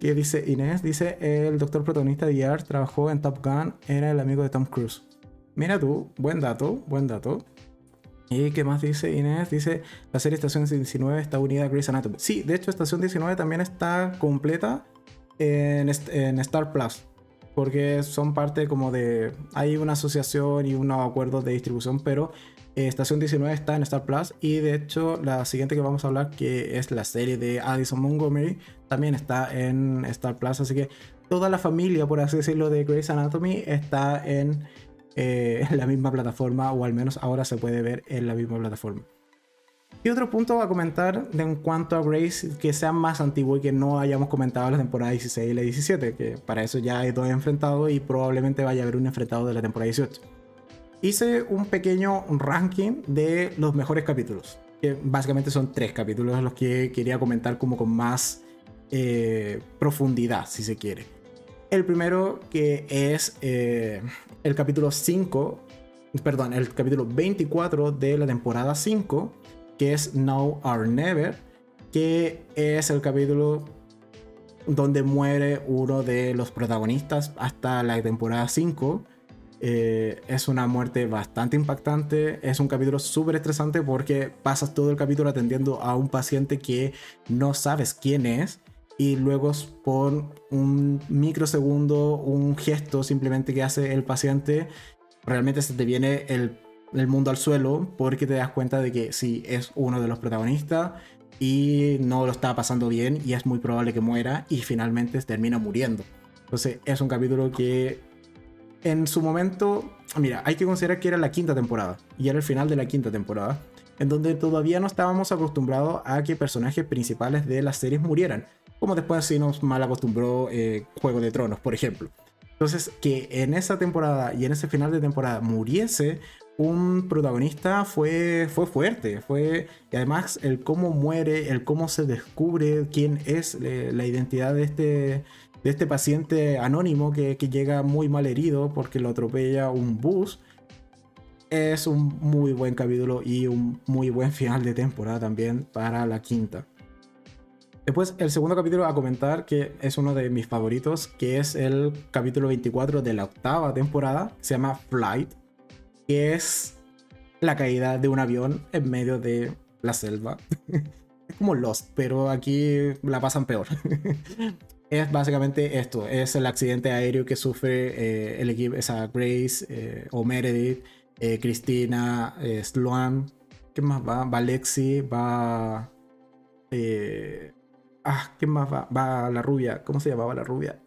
Speaker 1: ¿Qué dice Inés? Dice, el doctor protagonista de ER trabajó en Top Gun, era el amigo de Tom Cruise. Mira tú, buen dato, buen dato. ¿Y qué más dice Inés? Dice, la serie Estación 19 está unida a Grey's Anatomy. Sí, de hecho Estación 19 también está completa en, en Star Plus. Porque son parte como de... Hay una asociación y unos acuerdos de distribución, pero eh, Estación 19 está en Star Plus. Y de hecho la siguiente que vamos a hablar, que es la serie de Addison Montgomery, también está en Star Plus. Así que toda la familia, por así decirlo, de Grey's Anatomy está en eh, la misma plataforma, o al menos ahora se puede ver en la misma plataforma. Y otro punto a comentar de en cuanto a Grace que sea más antiguo y que no hayamos comentado la temporada 16 y la 17, que para eso ya hay dos enfrentados y probablemente vaya a haber un enfrentado de la temporada 18. Hice un pequeño ranking de los mejores capítulos, que básicamente son tres capítulos los que quería comentar como con más eh, profundidad, si se quiere. El primero que es eh, el capítulo 5, perdón, el capítulo 24 de la temporada 5, que es Now or Never, que es el capítulo donde muere uno de los protagonistas hasta la temporada 5. Eh, es una muerte bastante impactante, es un capítulo súper estresante porque pasas todo el capítulo atendiendo a un paciente que no sabes quién es y luego por un microsegundo, un gesto simplemente que hace el paciente, realmente se te viene el, el, mundo al suelo porque te das cuenta de que sí, es uno de los protagonistas y no lo está pasando bien y es muy probable que muera y finalmente termina muriendo. Entonces es un capítulo que en su momento, mira, hay que considerar que era la quinta temporada y era el final de la quinta temporada en donde todavía no estábamos acostumbrados a que personajes principales de las series murieran como después sí nos mal acostumbró eh, Juego de Tronos, por ejemplo. Entonces, que en esa temporada y en ese final de temporada muriese un protagonista fue, fue fuerte, fue, y además el cómo muere, el cómo se descubre quién es eh, la identidad de este, de este paciente anónimo que, que llega muy mal herido porque lo atropella un bus, es un muy buen capítulo y un muy buen final de temporada también para la quinta. Después, el segundo capítulo a comentar, que es uno de mis favoritos, que es el capítulo 24 de la octava temporada, se llama Flight, que es la caída de un avión en medio de la selva. es como Lost, pero aquí la pasan peor. es básicamente esto, es el accidente aéreo que sufre eh, el equipo, esa Grace eh, o Meredith, eh, Cristina, Sloan, ¿qué más va? Va Lexi, va... Ah, ¿qué más va? Va la rubia. ¿Cómo se llamaba la rubia?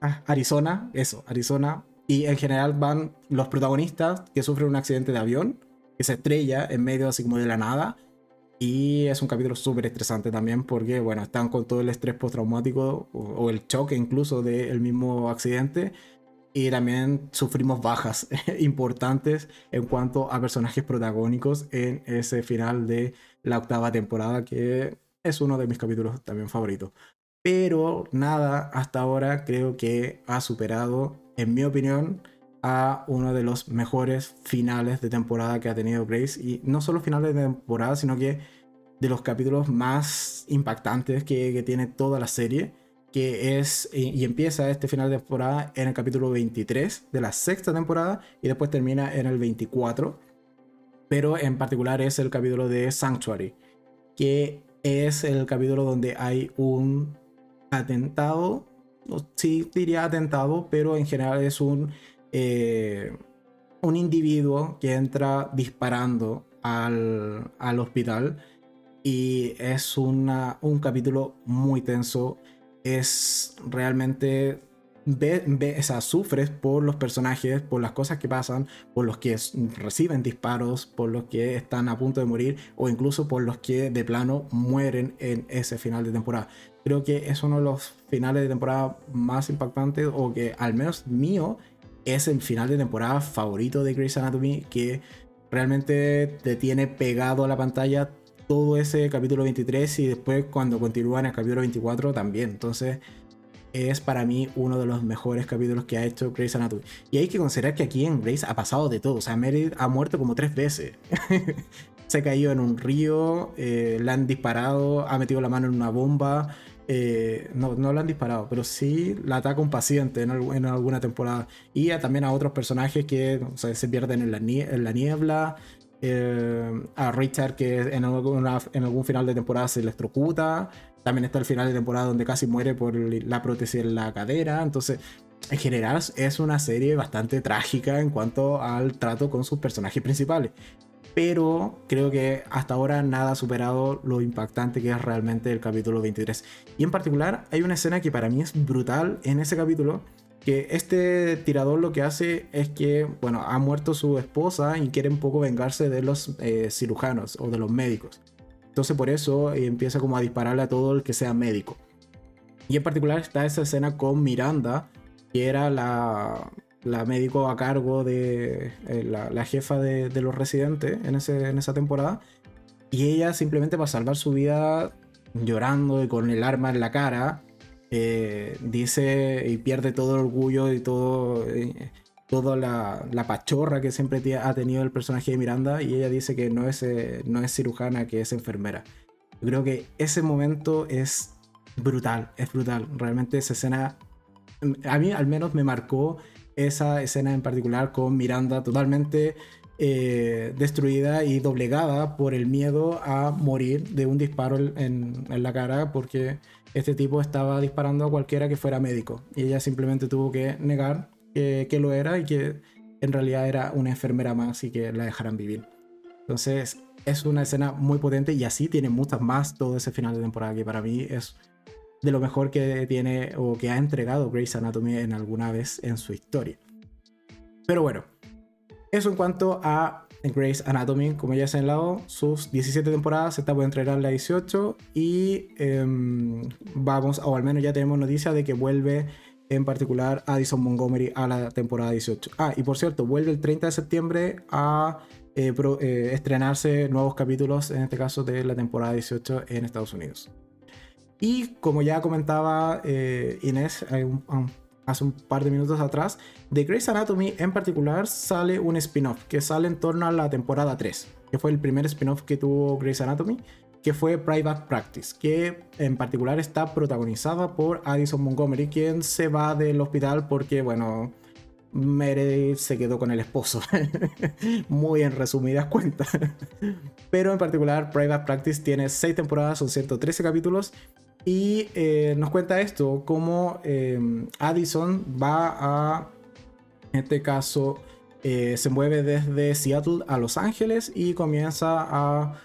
Speaker 1: Ah, Arizona, eso, Arizona. Y en general van los protagonistas que sufren un accidente de avión, que se estrella en medio así como de la nada. Y es un capítulo súper estresante también porque, bueno, están con todo el estrés postraumático o, o el choque incluso del mismo accidente. Y también sufrimos bajas importantes en cuanto a personajes protagónicos en ese final de la octava temporada que es uno de mis capítulos también favoritos. Pero nada, hasta ahora creo que ha superado, en mi opinión, a uno de los mejores finales de temporada que ha tenido Grace. Y no solo finales de temporada, sino que de los capítulos más impactantes que, tiene toda la serie. Que es, y, empieza este final de temporada en el capítulo 23 de la sexta temporada y después termina en el 24. Pero en particular es el capítulo de Sanctuary, que es el capítulo donde hay un atentado. Sí, diría atentado, pero en general es un, eh, un individuo que entra disparando al, al hospital. Y es una, un capítulo muy tenso. Es realmente ve, sea, sufres por los personajes, por las cosas que pasan, por los que reciben disparos, por los que están a punto de morir o incluso por los que de plano mueren en ese final de temporada. Creo que es uno de los finales de temporada más impactantes o que al menos mío es el final de temporada favorito de Grey's Anatomy que realmente te tiene pegado a la pantalla todo ese capítulo 23 y después cuando continúa en el capítulo 24 también. Entonces es para mí uno de los mejores capítulos que ha hecho Grey's Anatomy. Y hay que considerar que aquí en Grey's ha pasado de todo. O sea, Meredith ha muerto como tres veces. Se ha caído en un río, eh, la han disparado, ha metido la mano en una bomba. Eh, no, no la han disparado, pero sí la ataca un paciente en, alguna temporada. Y también a otros personajes que se pierden en la, en la niebla. Eh, a Richard que en, en algún final de temporada se electrocuta. También está el final de temporada donde casi muere por la prótesis en la cadera. Entonces, en general es una serie bastante trágica en cuanto al trato con sus personajes principales. Pero creo que hasta ahora nada ha superado lo impactante que es realmente el capítulo 23. Y en particular hay una escena que para mí es brutal en ese capítulo. Que este tirador lo que hace es que, bueno, ha muerto su esposa y quiere un poco vengarse de los eh, cirujanos o de los médicos. Entonces por eso eh, empieza como a dispararle a todo el que sea médico. Y en particular está esa escena con Miranda, que era la, la médico a cargo de eh, la, jefa de, los residentes en, ese, en esa temporada. Y ella simplemente para salvar su vida, llorando y con el arma en la cara, eh, dice y pierde todo el orgullo y todo, toda la, la, pachorra que siempre ha tenido el personaje de Miranda y ella dice que no es, eh, no es cirujana, que es enfermera. Creo que ese momento es brutal, es brutal. Realmente esa escena, a mí al menos me marcó esa escena en particular con Miranda totalmente eh, destruida y doblegada por el miedo a morir de un disparo en, en la cara porque este tipo estaba disparando a cualquiera que fuera médico y ella simplemente tuvo que negar que, lo era y que en realidad era una enfermera más y que la dejaran vivir. Entonces es una escena muy potente y así tiene muchas más todo ese final de temporada que para mí es de lo mejor que tiene o que ha entregado Grey's Anatomy en alguna vez en su historia. Pero bueno, eso en cuanto a Grey's Anatomy, como ya se ha lado, sus 17 temporadas se está por entregar la 18 y em, vamos, o al menos ya tenemos noticia de que vuelve en particular Addison Montgomery a la temporada 18. Ah, y por cierto, vuelve el 30 de septiembre a eh, eh, estrenarse nuevos capítulos, en este caso de la temporada 18 en Estados Unidos. Y como ya comentaba eh, Inés hace un par de minutos atrás, de Grey's Anatomy en particular sale un spin-off que sale en torno a la temporada 3, que fue el primer spin-off que tuvo Grey's Anatomy que fue Private Practice, que en particular está protagonizada por Addison Montgomery, quien se va del hospital porque, bueno, Meredith se quedó con el esposo. Muy en resumidas cuentas. Pero en particular, Private Practice tiene 6 temporadas, son 113 capítulos. Y eh, nos cuenta esto, cómo eh, Addison va a, en este caso, eh, se mueve desde Seattle a Los Ángeles y comienza a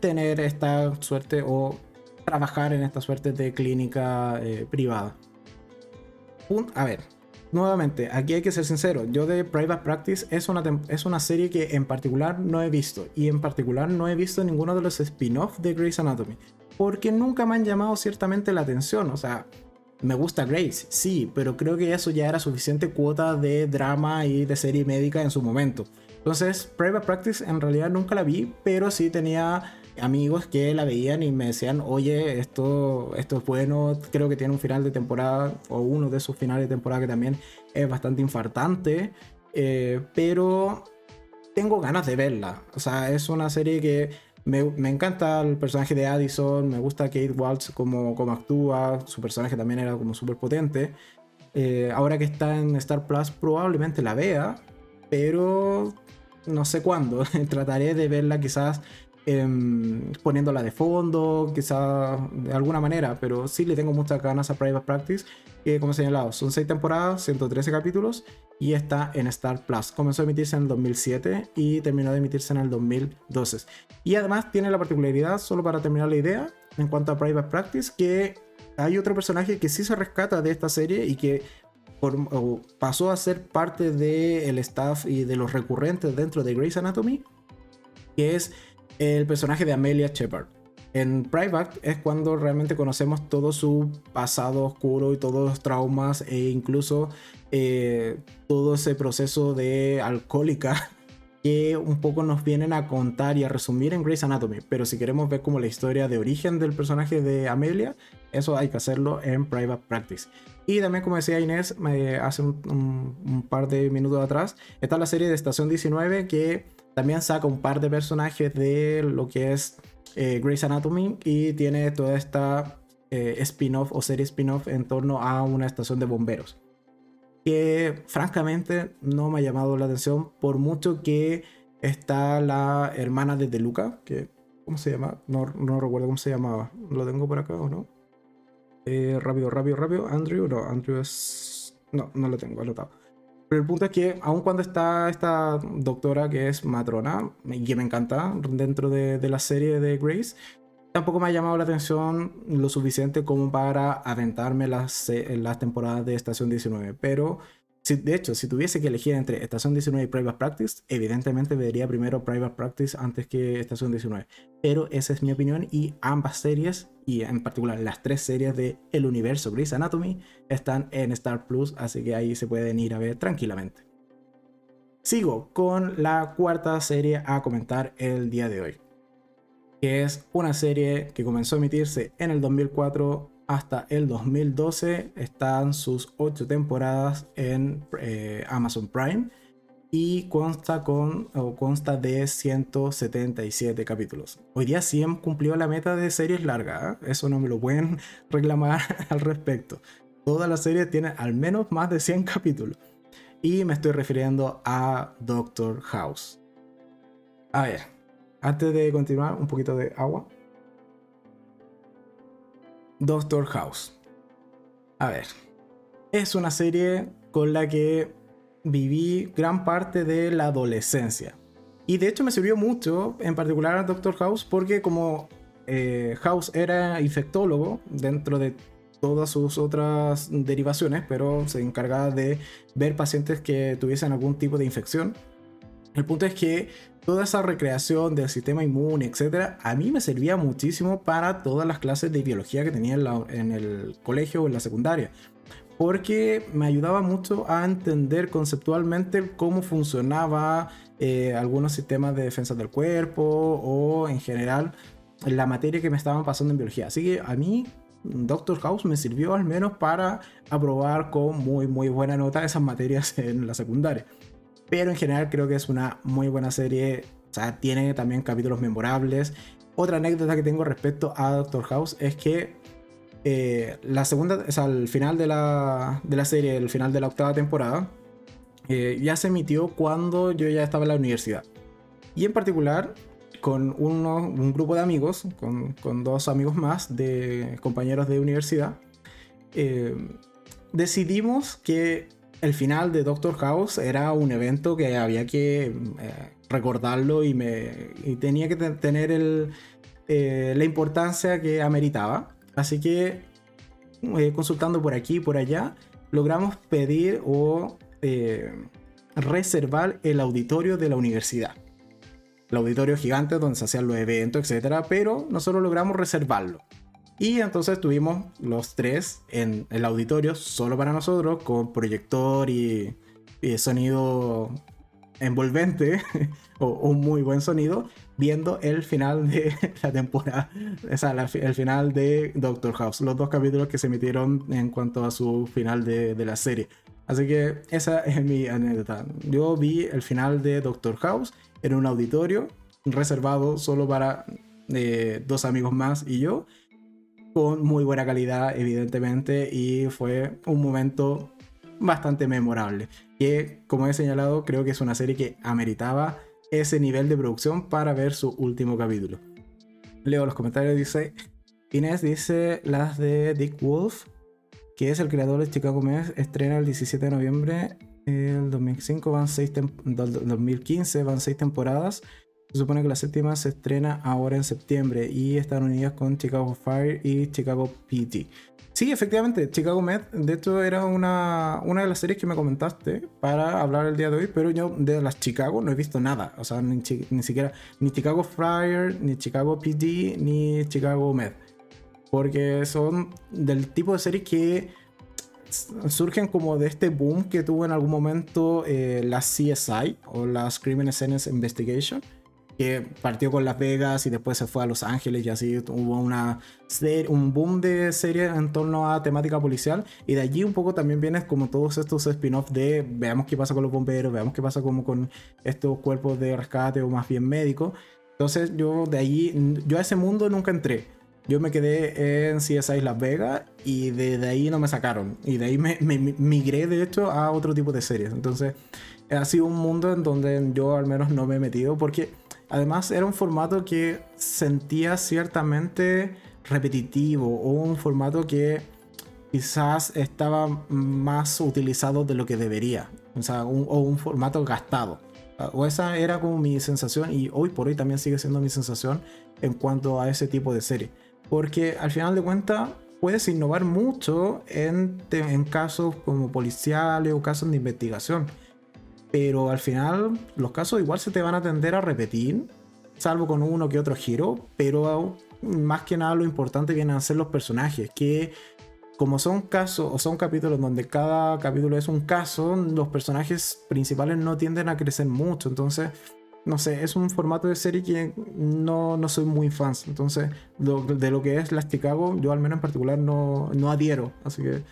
Speaker 1: tener esta suerte o trabajar en esta suerte de clínica privada. a ver, nuevamente, aquí hay que ser sincero. Yo de Private Practice es una, es una serie que en particular no he visto. Y en particular no he visto ninguno de los spin-offs de Grey's Anatomy. Porque nunca me han llamado ciertamente la atención. O sea, me gusta Grace, sí, pero creo que eso ya era suficiente cuota de drama y de serie médica en su momento. Entonces, Private Practice en realidad nunca la vi, pero sí tenía amigos que la veían y me decían, oye, esto, esto es bueno, creo que tiene un final de temporada, o uno de sus finales de temporada que también es bastante infartante, eh, pero tengo ganas de verla. O sea, es una serie que me, encanta el personaje de Addison, me gusta Kate Waltz como, como actúa, su personaje también era como súper potente. Eh, ahora que está en Star Plus probablemente la vea, pero no sé cuándo. Trataré de verla quizás em, poniéndola de fondo, quizás de alguna manera, pero sí le tengo muchas ganas a Private Practice, que como he señalado, son 6 temporadas, 113 capítulos y está en Star Plus. Comenzó a emitirse en el 2007 y terminó de emitirse en el 2012. Y además tiene la particularidad, solo para terminar la idea, en cuanto a Private Practice, que hay otro personaje que sí se rescata de esta serie y que pasó a ser parte del staff y de los recurrentes dentro de Grey's Anatomy, que es el personaje de Amelia Shepard. En Private es cuando realmente conocemos todo su pasado oscuro y todos los traumas e incluso eh, todo ese proceso de alcohólica que un poco nos vienen a contar y a resumir en Grey's Anatomy. Pero si queremos ver como la historia de origen del personaje de Amelia, eso hay que hacerlo en Private Practice. Y también, como decía Inés hace un, par de minutos atrás, está la serie de Estación 19 que también saca un par de personajes de lo que es eh, Grey's Anatomy y tiene toda esta eh, spin-off o serie spin-off en torno a una estación de bomberos que francamente no me ha llamado la atención por mucho que está la hermana de Deluca, que ¿cómo se llama? No, no recuerdo cómo se llamaba. ¿Lo tengo por acá o no? Eh, rápido, rápido, rápido. Andrew, no, Andrew es... No, no lo tengo anotado. Pero el punto es que, aun cuando está esta doctora que es matrona, y que me encanta dentro de, de la serie de Grace, tampoco me ha llamado la atención lo suficiente como para aventarme las, las temporadas de Estación 19. Pero, de hecho, si tuviese que elegir entre Estación 19 y Private Practice, evidentemente vería primero Private Practice antes que Estación 19. Pero esa es mi opinión y ambas series, y en particular las tres series de el universo Grey's Anatomy, están en Star Plus, así que ahí se pueden ir a ver tranquilamente. Sigo con la cuarta serie a comentar el día de hoy que es una serie que comenzó a emitirse en el 2004 hasta el 2012. Están sus ocho temporadas en eh, Amazon Prime y consta, con, consta de 177 capítulos. Hoy día sí cumplió la meta de series largas, ¿eh? eso no me lo pueden reclamar al respecto. Toda la serie tiene al menos más de 100 capítulos. Y me estoy refiriendo a Doctor House. A ver, antes de continuar, un poquito de agua. Doctor House. A ver, es una serie con la que viví gran parte de la adolescencia. Y de hecho me sirvió mucho, en particular a Doctor House, porque como eh, House era infectólogo dentro de todas sus otras derivaciones, pero se encargaba de ver pacientes que tuviesen algún tipo de infección. El punto es que toda esa recreación del sistema inmune, etcétera, a mí me servía muchísimo para todas las clases de biología que tenía en, el colegio o en la secundaria. Porque me ayudaba mucho a entender conceptualmente cómo funcionaba eh, algunos sistemas de defensa del cuerpo o en general la materia que me estaban pasando en biología. Así que a mí Doctor House me sirvió al menos para aprobar con muy muy buena nota esas materias en la secundaria. Pero en general creo que es una muy buena serie. O sea, tiene también capítulos memorables. Otra anécdota que tengo respecto a Doctor House es que eh, la segunda, o sea, el final de la, de la serie, el final de la octava temporada, eh, ya se emitió cuando yo ya estaba en la universidad. Y en particular, con un grupo de amigos, con, con, dos amigos más, de compañeros de universidad, eh, decidimos que el final de Doctor House era un evento que había que eh, recordarlo y, me, tenía que tener eh, la importancia que ameritaba. Así que eh, consultando por aquí y por allá, logramos pedir o reservar el auditorio de la universidad. El auditorio gigante donde se hacían los eventos, etc. Pero nosotros logramos reservarlo. Y entonces tuvimos los tres en el auditorio solo para nosotros, con proyector y, sonido envolvente, o un muy buen sonido, viendo el final de la temporada, o sea, el final de Doctor House, los dos capítulos que se emitieron en cuanto a su final de, la serie. Así que esa es mi anécdota. Yo vi el final de Doctor House en un auditorio reservado solo para eh, dos amigos más y yo con muy buena calidad, evidentemente, y fue un momento bastante memorable. Que, como he señalado, creo que es una serie que ameritaba ese nivel de producción para ver su último capítulo. Leo los comentarios, dice Inés, dice las de Dick Wolf, que es el creador de Chicago Med, estrena el 17 de noviembre del 2005, van 6 2015, van 6 temporadas. Se supone que la séptima se estrena ahora en septiembre y están unidas con Chicago Fire y Chicago PD. Sí, efectivamente, Chicago Med, de hecho era una, una de las series que me comentaste para hablar el día de hoy, pero yo de las Chicago no he visto nada, o sea, ni, siquiera ni Chicago Fire, ni Chicago PD, ni Chicago Med, porque son del tipo de series que surgen como de este boom que tuvo en algún momento eh, la CSI o las Criminal Scenes Investigation que partió con Las Vegas y después se fue a Los Ángeles y así hubo una un boom de series en torno a temática policial y de allí un poco también viene como todos estos spin-offs de veamos qué pasa con los bomberos, veamos qué pasa como con estos cuerpos de rescate o más bien médicos. Entonces yo de allí, yo a ese mundo nunca entré. Yo me quedé en CSI Las Vegas y de, ahí no me sacaron. Y de ahí me, me, migré de hecho a otro tipo de series. Entonces ha sido un mundo en donde yo al menos no me he metido porque Además era un formato que sentía ciertamente repetitivo o un formato que quizás estaba más utilizado de lo que debería. O sea, un, o un formato gastado. O esa era como mi sensación y hoy por hoy también sigue siendo mi sensación en cuanto a ese tipo de serie. Porque al final de cuentas puedes innovar mucho en, en casos como policiales o casos de investigación pero al final los casos igual se te van a tender a repetir, salvo con uno que otro giro, pero más que nada lo importante vienen a ser los personajes, que como son casos o son capítulos donde cada capítulo es un caso, los personajes principales no tienden a crecer mucho, entonces no sé, es un formato de serie que no, no soy muy fan. Entonces, de lo que es Las Chicago, yo al menos en particular no, no adhiero. Así que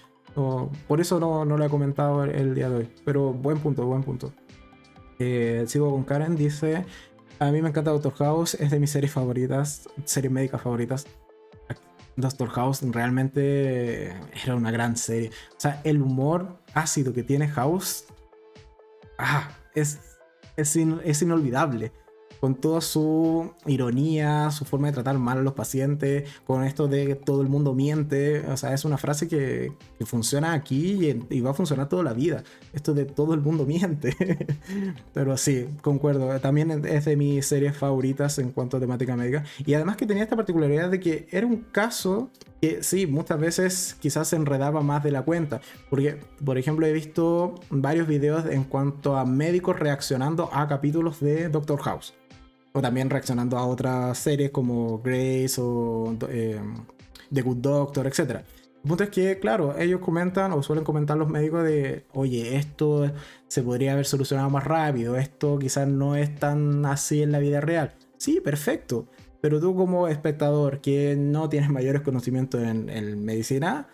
Speaker 1: por eso no, no, lo he comentado el, día de hoy. Pero buen punto, buen punto. Eh, sigo con Karen, dice, a mí me encanta Doctor House, es de mis series favoritas, series médicas favoritas. Doctor House realmente era una gran serie. O sea, el humor ácido que tiene House ah, es, es, es inolvidable con toda su ironía, su forma de tratar mal a los pacientes, con esto de que todo el mundo miente. O sea, es una frase que, funciona aquí y, va a funcionar toda la vida. Esto de todo el mundo miente. Pero sí, concuerdo. También es de mis series favoritas en cuanto a temática médica. Y además que tenía esta particularidad de que era un caso que sí, muchas veces quizás se enredaba más de la cuenta. Porque, por ejemplo, he visto varios videos en cuanto a médicos reaccionando a capítulos de Doctor House o también reaccionando a otras series como Grace o eh, The Good Doctor, etc. El punto es que, claro, ellos comentan o suelen comentar los médicos de, oye, esto se podría haber solucionado más rápido, esto quizás no es tan así en la vida real. Sí, perfecto. Pero tú como espectador que no tienes mayores conocimientos en, medicina,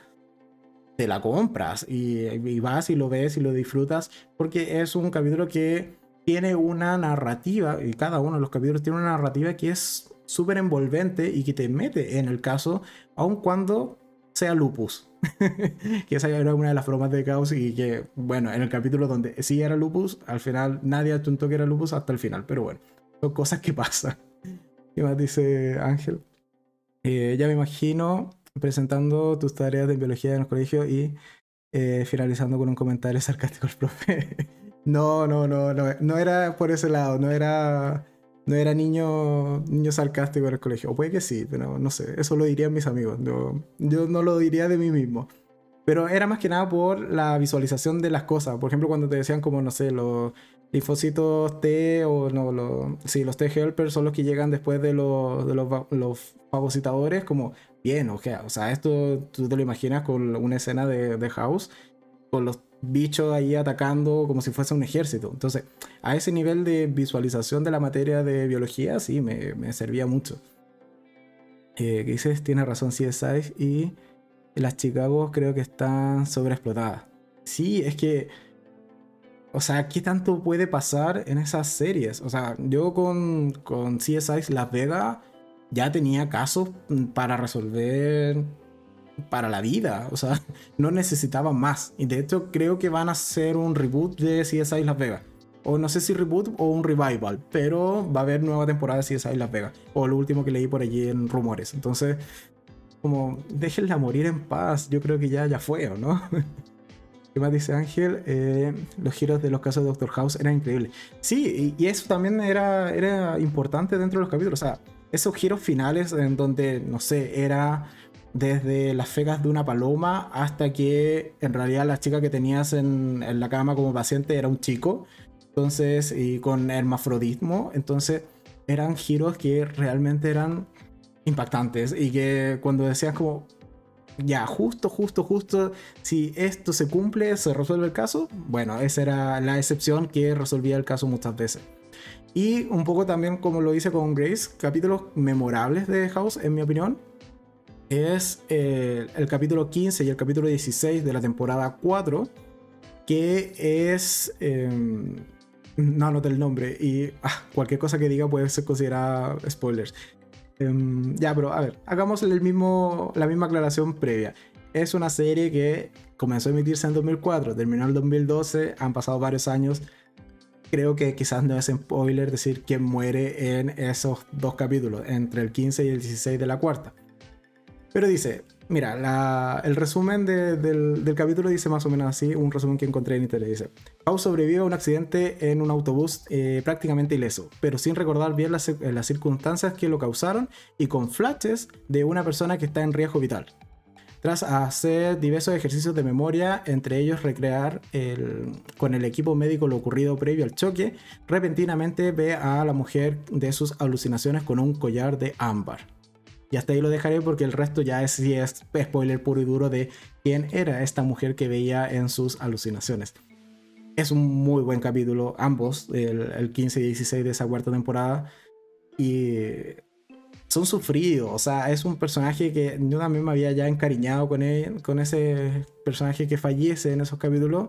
Speaker 1: te la compras y, y, vas y lo ves y lo disfrutas porque es un capítulo que tiene una narrativa, y cada uno de los capítulos tiene una narrativa que es súper envolvente y que te mete en el caso, aun cuando sea lupus. que esa era una de las bromas de Caos y que, bueno, en el capítulo donde sí era lupus, al final nadie atuntó que era lupus hasta el final, pero bueno, son cosas que pasan. ¿Qué más dice Ángel? Eh, ya me imagino presentando tus tareas de biología en el colegio y eh, finalizando con un comentario sarcástico al profe. No, no, no, no, no era por ese lado, no era, no era niño, niño sarcástico en el colegio. O puede que sí, pero no sé, eso lo dirían mis amigos. Yo, yo no lo diría de mí mismo. Pero era más que nada por la visualización de las cosas. Por ejemplo, cuando te decían como, no sé, los linfocitos T o no, los, sí, los T-helpers son los que llegan después de los, de los, los fagocitadores, como, bien, o sea, o sea, esto tú te lo imaginas con una escena de, de House, con los bichos ahí atacando como si fuese un ejército. Entonces, a ese nivel de visualización de la materia de biología, sí, me, servía mucho. Eh, dices, tiene razón CSI y las Chicago creo que están sobreexplotadas. Sí, es que, o sea, ¿qué tanto puede pasar en esas series? O sea, yo con, con CSI Las Vegas ya tenía casos para resolver para la vida. O sea, no necesitaban más. Y de hecho, creo que van a hacer un reboot de CSI Las Vegas. O no sé si reboot o un revival, pero va a haber nueva temporada de CSI Las Vegas. O lo último que leí por allí en rumores. Entonces, como déjenla morir en paz. Yo creo que ya, ya fue, ¿o no? ¿Qué más dice Ángel? Eh, los giros de los casos de Doctor House eran increíbles. Sí, y, eso también era, era importante dentro de los capítulos. O sea, esos giros finales en donde, no sé, era desde las fecas de una paloma hasta que en realidad la chica que tenías en, la cama como paciente era un chico, entonces, y con hermafrodismo, entonces eran giros que realmente eran impactantes y que cuando decías como, ya, justo, justo, justo, si esto se cumple, se resuelve el caso. Bueno, esa era la excepción que resolvía el caso muchas veces. Y un poco también como lo hice con Grace, capítulos memorables de House, en mi opinión, es eh, el capítulo 15 y el capítulo 16 de la temporada 4, que es... Em, no anoté el nombre y ah, cualquier cosa que diga puede ser considerada spoilers. Em, ya, pero a ver, hagamos el mismo, la misma aclaración previa. Es una serie que comenzó a emitirse en 2004, terminó en 2012, han pasado varios años. Creo que quizás no es spoiler decir quién muere en esos dos capítulos, entre el 15 y el 16 de la cuarta. Pero dice, mira, el resumen del, capítulo dice más o menos así, un resumen que encontré en internet. Dice, Pau sobrevive a un accidente en un autobús eh, prácticamente ileso, pero sin recordar bien las, las circunstancias que lo causaron y con flashes de una persona que está en riesgo vital. Tras hacer diversos ejercicios de memoria, entre ellos recrear con el equipo médico lo ocurrido previo al choque, repentinamente ve a la mujer de sus alucinaciones con un collar de ámbar. Y hasta ahí lo dejaré porque el resto ya es, es spoiler puro y duro de quién era esta mujer que veía en sus alucinaciones. Es un muy buen capítulo, ambos, el, 15 y 16 de esa cuarta temporada. Y son sufridos, o sea, es un personaje que yo también me había ya encariñado con, él, con ese personaje que fallece en esos capítulos.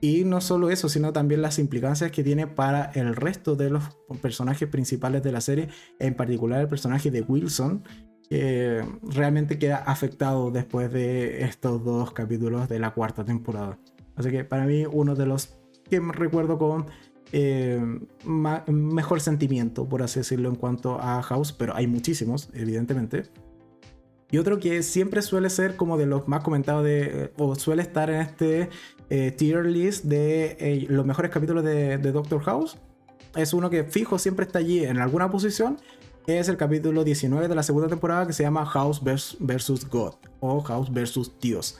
Speaker 1: Y no solo eso, sino también las implicancias que tiene para el resto de los personajes principales de la serie, en particular el personaje de Wilson, que realmente queda afectado después de estos dos capítulos de la cuarta temporada. Así que para mí uno de los que recuerdo con eh, mejor sentimiento, por así decirlo, en cuanto a House, pero hay muchísimos, evidentemente. Y otro que siempre suele ser como de los más comentados de, o suele estar en este eh, tier list de eh, los mejores capítulos de, Doctor House. Es uno que fijo siempre está allí en alguna posición. Es el capítulo 19 de la segunda temporada que se llama House vs. God o House vs. Dios.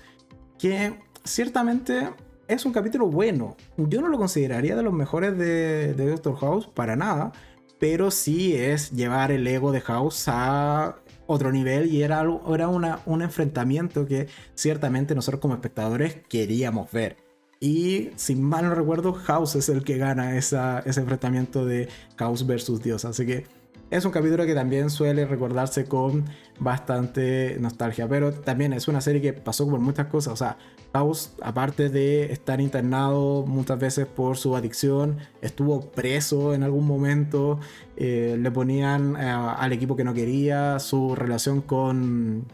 Speaker 1: Que ciertamente es un capítulo bueno. Yo no lo consideraría de los mejores de Doctor House para nada. Pero sí es llevar el ego de House a otro nivel y era, era una, un enfrentamiento que ciertamente nosotros como espectadores queríamos ver. Y si mal no recuerdo, House es el que gana esa, ese enfrentamiento de House versus Dios. Así que es un capítulo que también suele recordarse con bastante nostalgia. Pero también es una serie que pasó por muchas cosas. O sea, House, aparte de estar internado muchas veces por su adicción, estuvo preso en algún momento. Eh, le ponían eh, al equipo que no quería. Su relación con,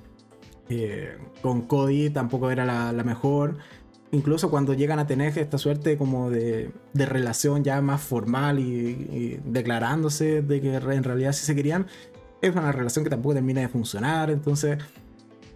Speaker 1: eh, con Cody tampoco era la, la mejor incluso cuando llegan a tener esta suerte como de, relación ya más formal y, declarándose de que en realidad sí se querían, es una relación que tampoco termina de funcionar, entonces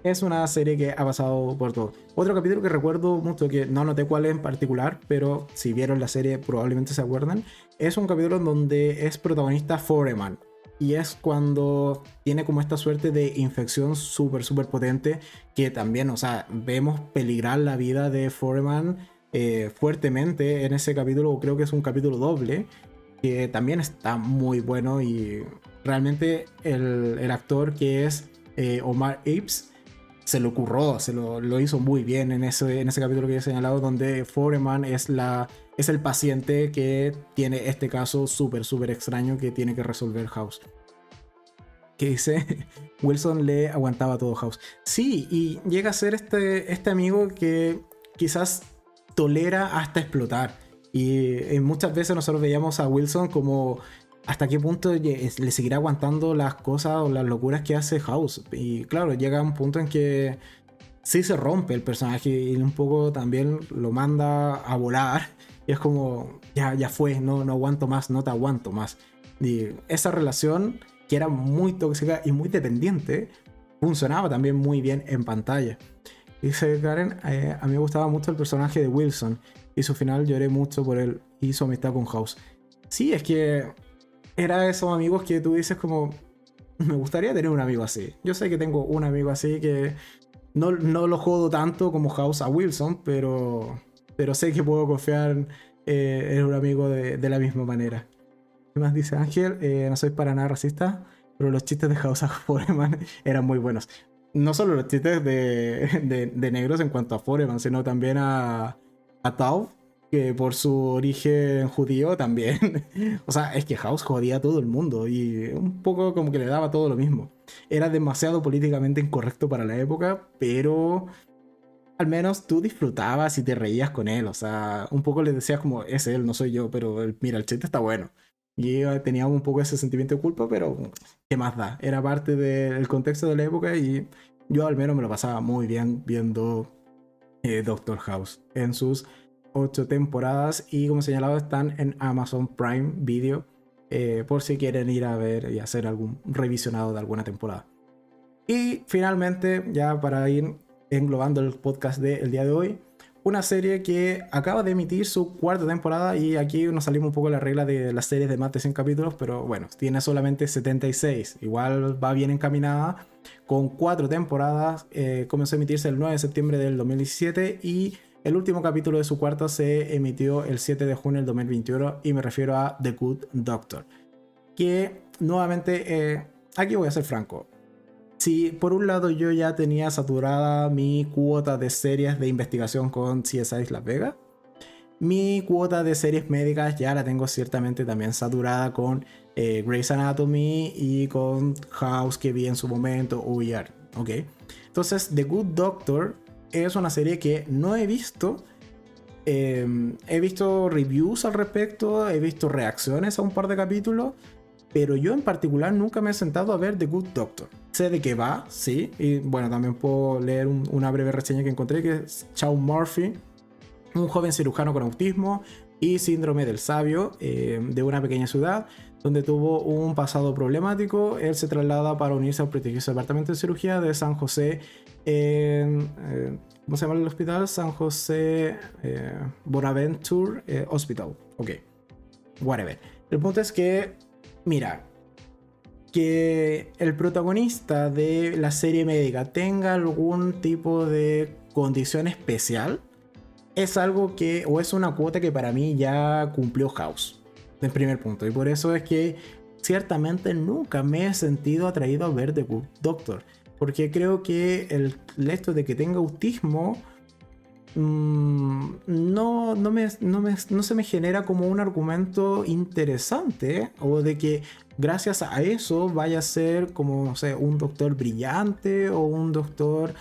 Speaker 1: es una serie que ha pasado por todo. Otro capítulo que recuerdo mucho, que no noté cuál es en particular, pero si vieron la serie probablemente se acuerdan, es un capítulo en donde es protagonista Foreman, y es cuando tiene como esta suerte de infección súper, súper potente que también, o sea, vemos peligrar la vida de Foreman eh, fuertemente en ese capítulo, creo que es un capítulo doble, que también está muy bueno y realmente el, actor que es eh, Omar Apes se lo curró, se lo, lo, hizo muy bien en ese, en ese capítulo que he señalado, donde Foreman es, la, es el paciente que tiene este caso súper, súper extraño que tiene que resolver House. Que dice, Wilson le aguantaba todo House. Sí, y llega a ser este, este amigo que quizás tolera hasta explotar. Y, y muchas veces nosotros veíamos a Wilson como hasta qué punto le seguirá aguantando las cosas o las locuras que hace House. Y claro, llega un punto en que sí se rompe el personaje y un poco también lo manda a volar. Y es como, ya, ya fue, no, no aguanto más, no te aguanto más. Y esa relación, que era muy tóxica y muy dependiente, funcionaba también muy bien en pantalla. Dice Karen, eh, a mí me gustaba mucho el personaje de Wilson y su final lloré mucho por él y su amistad con House. Sí, es que era esos amigos que tú dices como, me gustaría tener un amigo así. Yo sé que tengo un amigo así que no, no lo jodo tanto como House a Wilson, pero, pero sé que puedo confiar eh, en un amigo de, la misma manera. ¿Qué más dice Ángel? Eh, no soy para nada racista, pero los chistes de House a Foreman eran muy buenos. no solo los chistes de, de, negros en cuanto a Foreman, sino también a, a Tau, que por su origen judío también. o sea, es que House jodía a todo el mundo y un poco como que le daba todo lo mismo. Era demasiado políticamente incorrecto para la época, pero al menos tú disfrutabas y te reías con él. O sea, un poco le decías como, es él, no soy yo, pero mira, el chiste está bueno. Y tenía un poco ese sentimiento de culpa, pero ¿qué más da? Era parte del contexto de la época y yo al menos me lo pasaba muy bien viendo eh, Doctor House en sus ocho temporadas y como señalado están en Amazon Prime Video eh, por si quieren ir a ver y hacer algún revisionado de alguna temporada. Y finalmente, ya para ir englobando el podcast del día de hoy, una serie que acaba de emitir su cuarta temporada y aquí nos salimos un poco de la regla de las series de más de 100 capítulos, pero bueno, tiene solamente 76, igual va bien encaminada, con cuatro temporadas, eh, comenzó a emitirse el 9 de septiembre del 2017 y el último capítulo de su cuarta se emitió el 7 de junio del 2021 y me refiero a The Good Doctor, que nuevamente, eh, aquí voy a ser franco, si por un lado yo ya tenía saturada mi cuota de series de investigación con CSI Las Vegas, mi cuota de series médicas ya la tengo ciertamente también saturada con eh, Grey's Anatomy y con House que vi en su momento, OER, ¿ok? Entonces, The Good Doctor es una serie que no he visto. Em, he visto reviews al respecto, he visto reacciones a un par de capítulos, pero yo en particular nunca me he sentado a ver The Good Doctor. Sé de qué va, sí, y bueno, también puedo leer una breve reseña que encontré que es Chow Murphy, un joven cirujano con autismo y síndrome del sabio eh, de una pequeña ciudad donde tuvo un pasado problemático. Él se traslada para unirse al prestigioso departamento de cirugía de San José en... Eh, ¿Cómo se llama el hospital? San José eh, Bonaventure Hospital. Ok. Whatever. El punto es que mira, que el protagonista de la serie médica tenga algún tipo de condición especial es algo que, o es una cuota que para mí ya cumplió House, en primer punto. Y por eso es que ciertamente nunca me he sentido atraído a ver The Good Doctor. Porque creo que el, el hecho de que tenga autismo Mm, no, no, me, no, se me genera como un argumento interesante o de que gracias a eso vaya a ser como, no sé, un doctor brillante o un doctor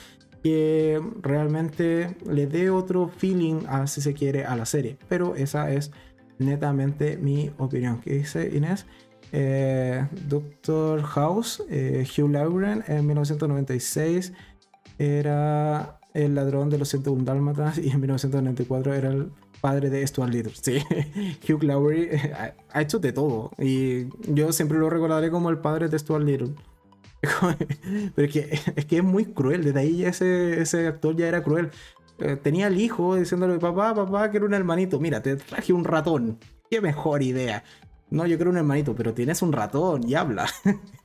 Speaker 1: que realmente le dé otro feeling, a, si se quiere, a la serie. Pero esa es netamente mi opinión. ¿Qué dice Inés? Eh, doctor House, eh, Hugh Lauren en 1996 era el ladrón de los 101 dálmatas y en 1994 era el padre de Stuart Little. Sí, Hugh Lowry eh, ha hecho de todo y yo siempre lo recordaré como el padre de Stuart Little. Pero es que, es que es muy cruel, desde ahí ese, ese actor ya era cruel. Eh, tenía al hijo diciéndole, papá, papá, quiero un hermanito. Mira, te traje un ratón. Qué mejor idea. No, yo quiero un hermanito, pero tienes un ratón y habla.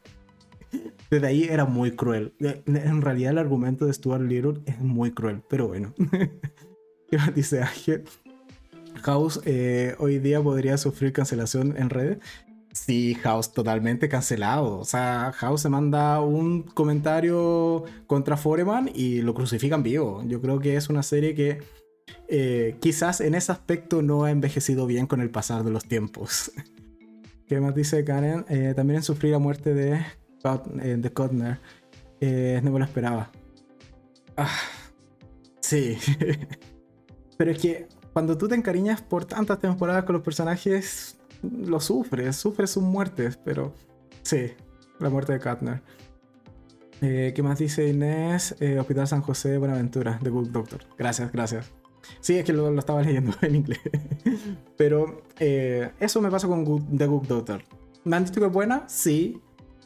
Speaker 1: Desde ahí era muy cruel. En realidad el argumento de Stuart Little es muy cruel, pero bueno. ¿Qué dice House eh, hoy día podría sufrir cancelación en redes. Sí, House totalmente cancelado. O sea, House se manda un comentario contra Foreman y lo crucifican vivo. Yo creo que es una serie que eh, quizás en ese aspecto no ha envejecido bien con el pasar de los tiempos. ¿Qué más dice Karen? Eh, también sufrir la muerte de eh, de Kotner. Eh, no me lo esperaba. Ah, sí. Pero es que cuando tú te encariñas por tantas temporadas con los personajes, lo sufres, sufres sus muertes, pero sí, la muerte de Kotner. Eh, ¿Qué más dice Inés? Hospital San José de Buenaventura, The Good Doctor. Gracias, gracias. Sí, es que lo, estaba leyendo en inglés. Pero eso me pasa con The Good Doctor. ¿Me han dicho que es buena? Sí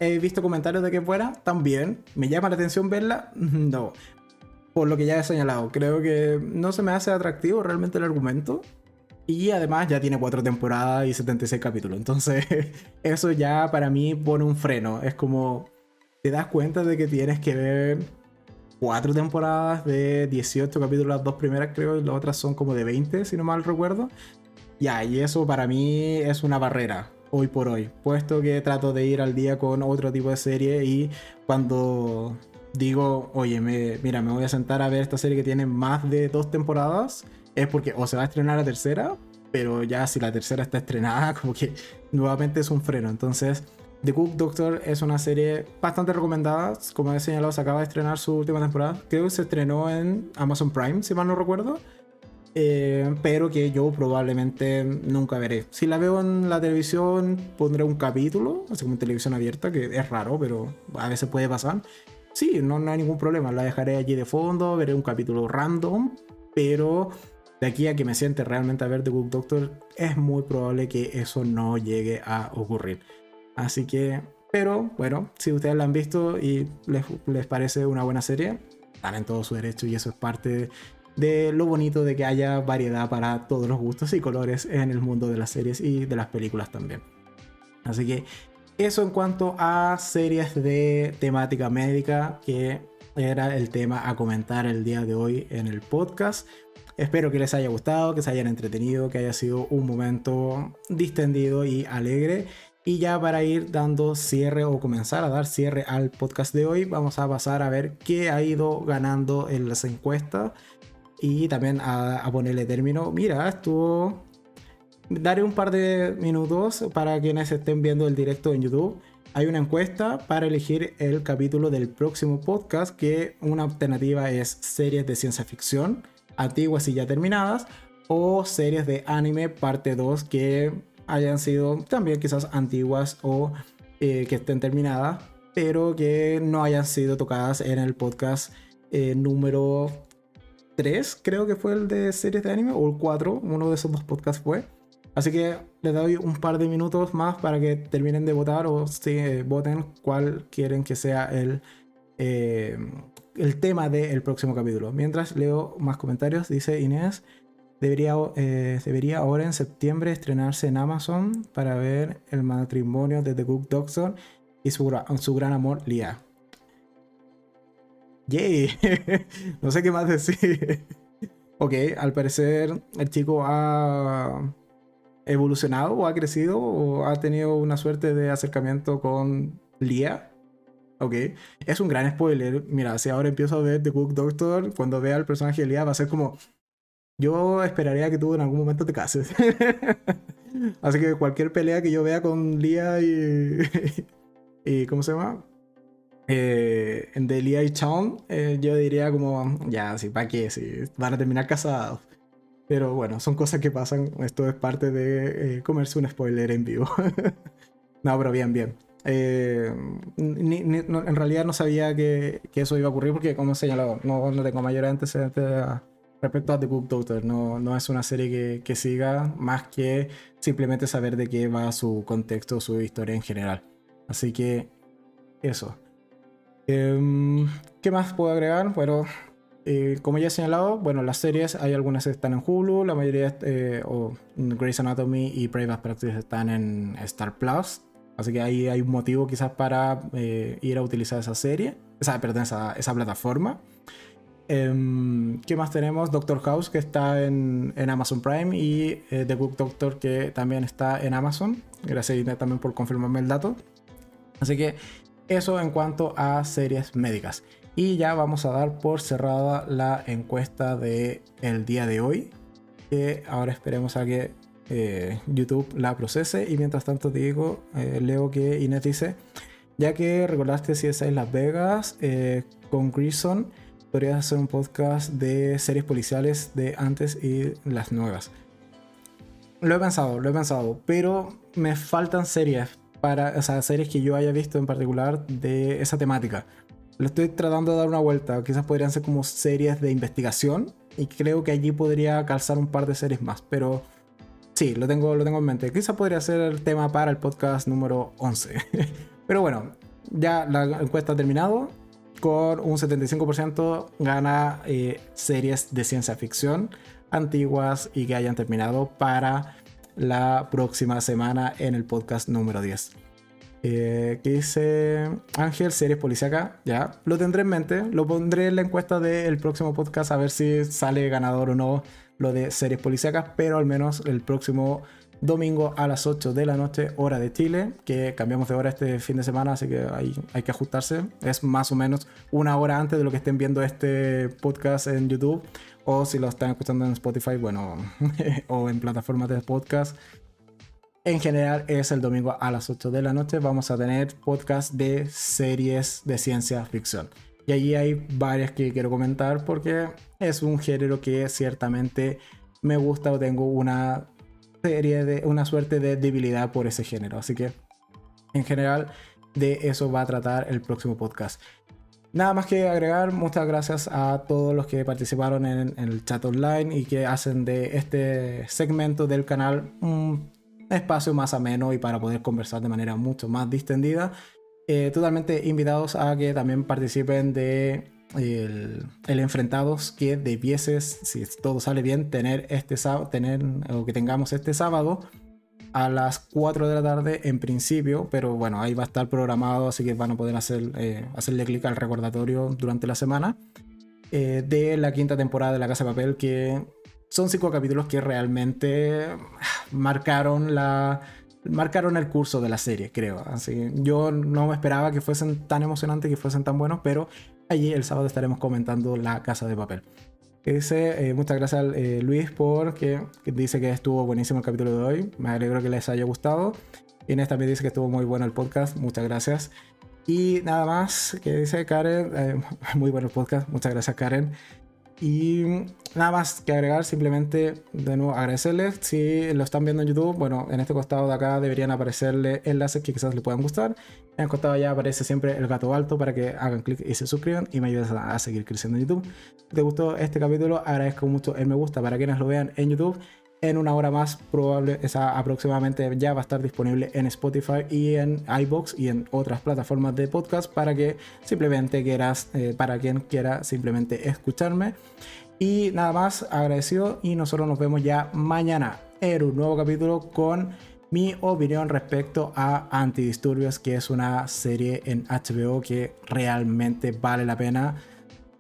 Speaker 1: he visto comentarios de que fuera, también. ¿Me llama la atención verla? No. Por lo que ya he señalado, creo que no se me hace atractivo realmente el argumento. Y además ya tiene cuatro temporadas y 76 capítulos. Entonces, eso ya para mí pone un freno. Es como, te das cuenta de que tienes que ver cuatro temporadas de 18 capítulos, las dos primeras creo, y las otras son como de 20, si no mal recuerdo. Ya, y eso para mí es una barrera hoy por hoy, puesto que trato de ir al día con otro tipo de serie y cuando digo, oye, me, mira, me voy a sentar a ver esta serie que tiene más de dos temporadas, es porque o se va a estrenar la tercera, pero ya si la tercera está estrenada, como que nuevamente es un freno. Entonces, The Cook Doctor es una serie bastante recomendada. Como he señalado, se acaba de estrenar su última temporada. Creo que se estrenó en Amazon Prime, si mal no recuerdo. Eh, pero que yo probablemente nunca veré. Si la veo en la televisión, pondré un capítulo, así como en televisión abierta, que es raro, pero a veces puede pasar. Sí, no, no hay ningún problema, la dejaré allí de fondo, veré un capítulo random, pero de aquí a que me siente realmente a ver The Good Doctor, es muy probable que eso no llegue a ocurrir. Así que, pero bueno, si ustedes la han visto y les, les parece una buena serie, están en todo su derecho y eso es parte de lo bonito de que haya variedad para todos los gustos y colores en el mundo de las series y de las películas también. Así que eso en cuanto a series de temática médica, que era el tema a comentar el día de hoy en el podcast. Espero que les haya gustado, que se hayan entretenido, que haya sido un momento distendido y alegre. Y ya para ir dando cierre o comenzar a dar cierre al podcast de hoy, vamos a pasar a ver qué ha ido ganando en las encuestas y también a, ponerle término. Mira, estuvo. Daré un par de minutos para quienes estén viendo el directo en YouTube. Hay una encuesta para elegir el capítulo del próximo podcast, que una alternativa es series de ciencia ficción, antiguas y ya terminadas, o series de anime parte 2 que hayan sido también quizás antiguas o eh, que estén terminadas, pero que no hayan sido tocadas en el podcast eh, número 3, creo que fue el de series de anime, o el 4, uno de esos dos podcasts fue. Así que les doy un par de minutos más para que terminen de votar o si eh, voten cuál quieren que sea el, eh, el tema del próximo capítulo. Mientras leo más comentarios, dice Inés, debería, eh, debería ahora en septiembre estrenarse en Amazon para ver el matrimonio de The Good Doctor y su, su gran amor, Lia. Yay. no sé qué más decir. ok, al parecer el chico ha evolucionado o ha crecido o ha tenido una suerte de acercamiento con Lia. Ok, es un gran spoiler. Mira, si ahora empiezo a ver The Cook Doctor, cuando vea al personaje de Lia va a ser como... Yo esperaría que tú en algún momento te cases. Así que cualquier pelea que yo vea con Lia y... y ¿Cómo se llama? Eh, en y Town, eh, yo diría como, ya, sí, ¿para qué? Si van a terminar casados. Pero bueno, son cosas que pasan. Esto es parte de eh, comerse un spoiler en vivo. no, pero bien, bien. Eh, en realidad no sabía que, que, eso iba a ocurrir porque, como he señalado, no, no tengo mayor antecedentes respecto a The Cook Doctor. No, no es una serie que, que siga más que simplemente saber de qué va su contexto, su historia en general. Así que eso. Em, ¿Qué más puedo agregar? Bueno, eh, como ya he señalado, bueno, las series, hay algunas que están en Hulu, la mayoría, eh, o Grey's Anatomy y Private Practice están en Star Plus. Así que ahí hay un motivo quizás para eh, ir a utilizar esa serie, esa, perdón, esa, plataforma. Em, ¿Qué más tenemos? Doctor House, que está en, en Amazon Prime, y The Book Doctor, que también está en Amazon. Gracias también por confirmarme el dato. Así que eso en cuanto a series médicas. Y ya vamos a dar por cerrada la encuesta de el día de hoy. Que ahora esperemos a que eh, YouTube la procese. Y mientras tanto digo, eh, leo que Inés dice, ya que recordaste si es en Las Vegas eh, con Grison, podrías hacer un podcast de series policiales de antes y las nuevas. Lo he pensado, lo he pensado, pero me faltan series para, o sea, series que yo haya visto en particular de esa temática. Lo estoy tratando de dar una vuelta, quizás podrían ser como series de investigación y creo que allí podría calzar un par de series más, pero sí, lo tengo, lo tengo en mente. Quizás podría ser el tema para el podcast número 11. pero bueno, ya la encuesta ha terminado. Con un 75% gana eh, series de ciencia ficción antiguas y que hayan terminado para la próxima semana en el podcast número 10. Eh, ¿Qué dice Ángel? Series policíaca. Ya, lo tendré en mente. Lo pondré en la encuesta del próximo podcast a ver si sale ganador o no lo de series policíacas, pero al menos el próximo domingo a las 8 de la noche, hora de Chile, que cambiamos de hora este fin de semana, así que hay, hay que ajustarse. Es más o menos una hora antes de lo que estén viendo este podcast en YouTube, o si lo están escuchando en Spotify, bueno, o en plataformas de podcast. En general es el domingo a las 8 de la noche. Vamos a tener podcast de series de ciencia ficción. Y allí hay varias que quiero comentar porque es un género que ciertamente me gusta o tengo una serie de una suerte de debilidad por ese género. Así que en general de eso va a tratar el próximo podcast. Nada más que agregar, muchas gracias a todos los que participaron en, el chat online y que hacen de este segmento del canal un espacio más ameno y para poder conversar de manera mucho más distendida. Eh, totalmente invitados a que también participen de el, enfrentados que debieses, si todo sale bien, tener este tener o que tengamos este sábado a las 4 de la tarde en principio, pero bueno, ahí va a estar programado, así que van a poder hacer, eh, hacerle clic al recordatorio durante la semana eh, de la quinta temporada de La Casa de Papel, que son cinco capítulos que realmente marcaron la marcaron el curso de la serie, creo. Así yo no me esperaba que fuesen tan emocionantes, que fuesen tan buenos, pero allí el sábado estaremos comentando La Casa de Papel. Dice, eh, muchas gracias eh, Luis por que, dice que estuvo buenísimo el capítulo de hoy. Me alegro que les haya gustado. Inés también dice que estuvo muy bueno el podcast. Muchas gracias. Y nada más que dice Karen, eh, muy bueno el podcast. Muchas gracias Karen. Y nada más que agregar, simplemente de nuevo agradecerles. Si lo están viendo en YouTube, bueno, en este costado de acá deberían aparecerle enlaces que quizás les puedan gustar. En el costado ya aparece siempre el gato alto para que hagan clic y se suscriban y me ayuden a, seguir creciendo en YouTube. Te gustó este capítulo, agradezco mucho el me gusta para quienes lo vean en YouTube en una hora más probable, esa aproximadamente ya va a estar disponible en Spotify y en iBox y en otras plataformas de podcast para que simplemente quieras, eh, para quien quiera simplemente escucharme. Y nada más, agradecido y nosotros nos vemos ya mañana en un nuevo capítulo con mi opinión respecto a Antidisturbios, que es una serie en HBO que realmente vale la pena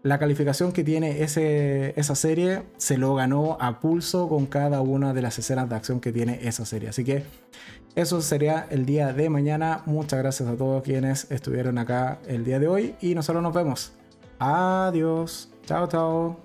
Speaker 1: la calificación que tiene esa serie se lo ganó a pulso con cada una de las escenas de acción que tiene esa serie. Así que eso sería el día de mañana. Muchas gracias a todos quienes estuvieron acá el día de hoy y nosotros nos vemos. Adiós. Chao, chao.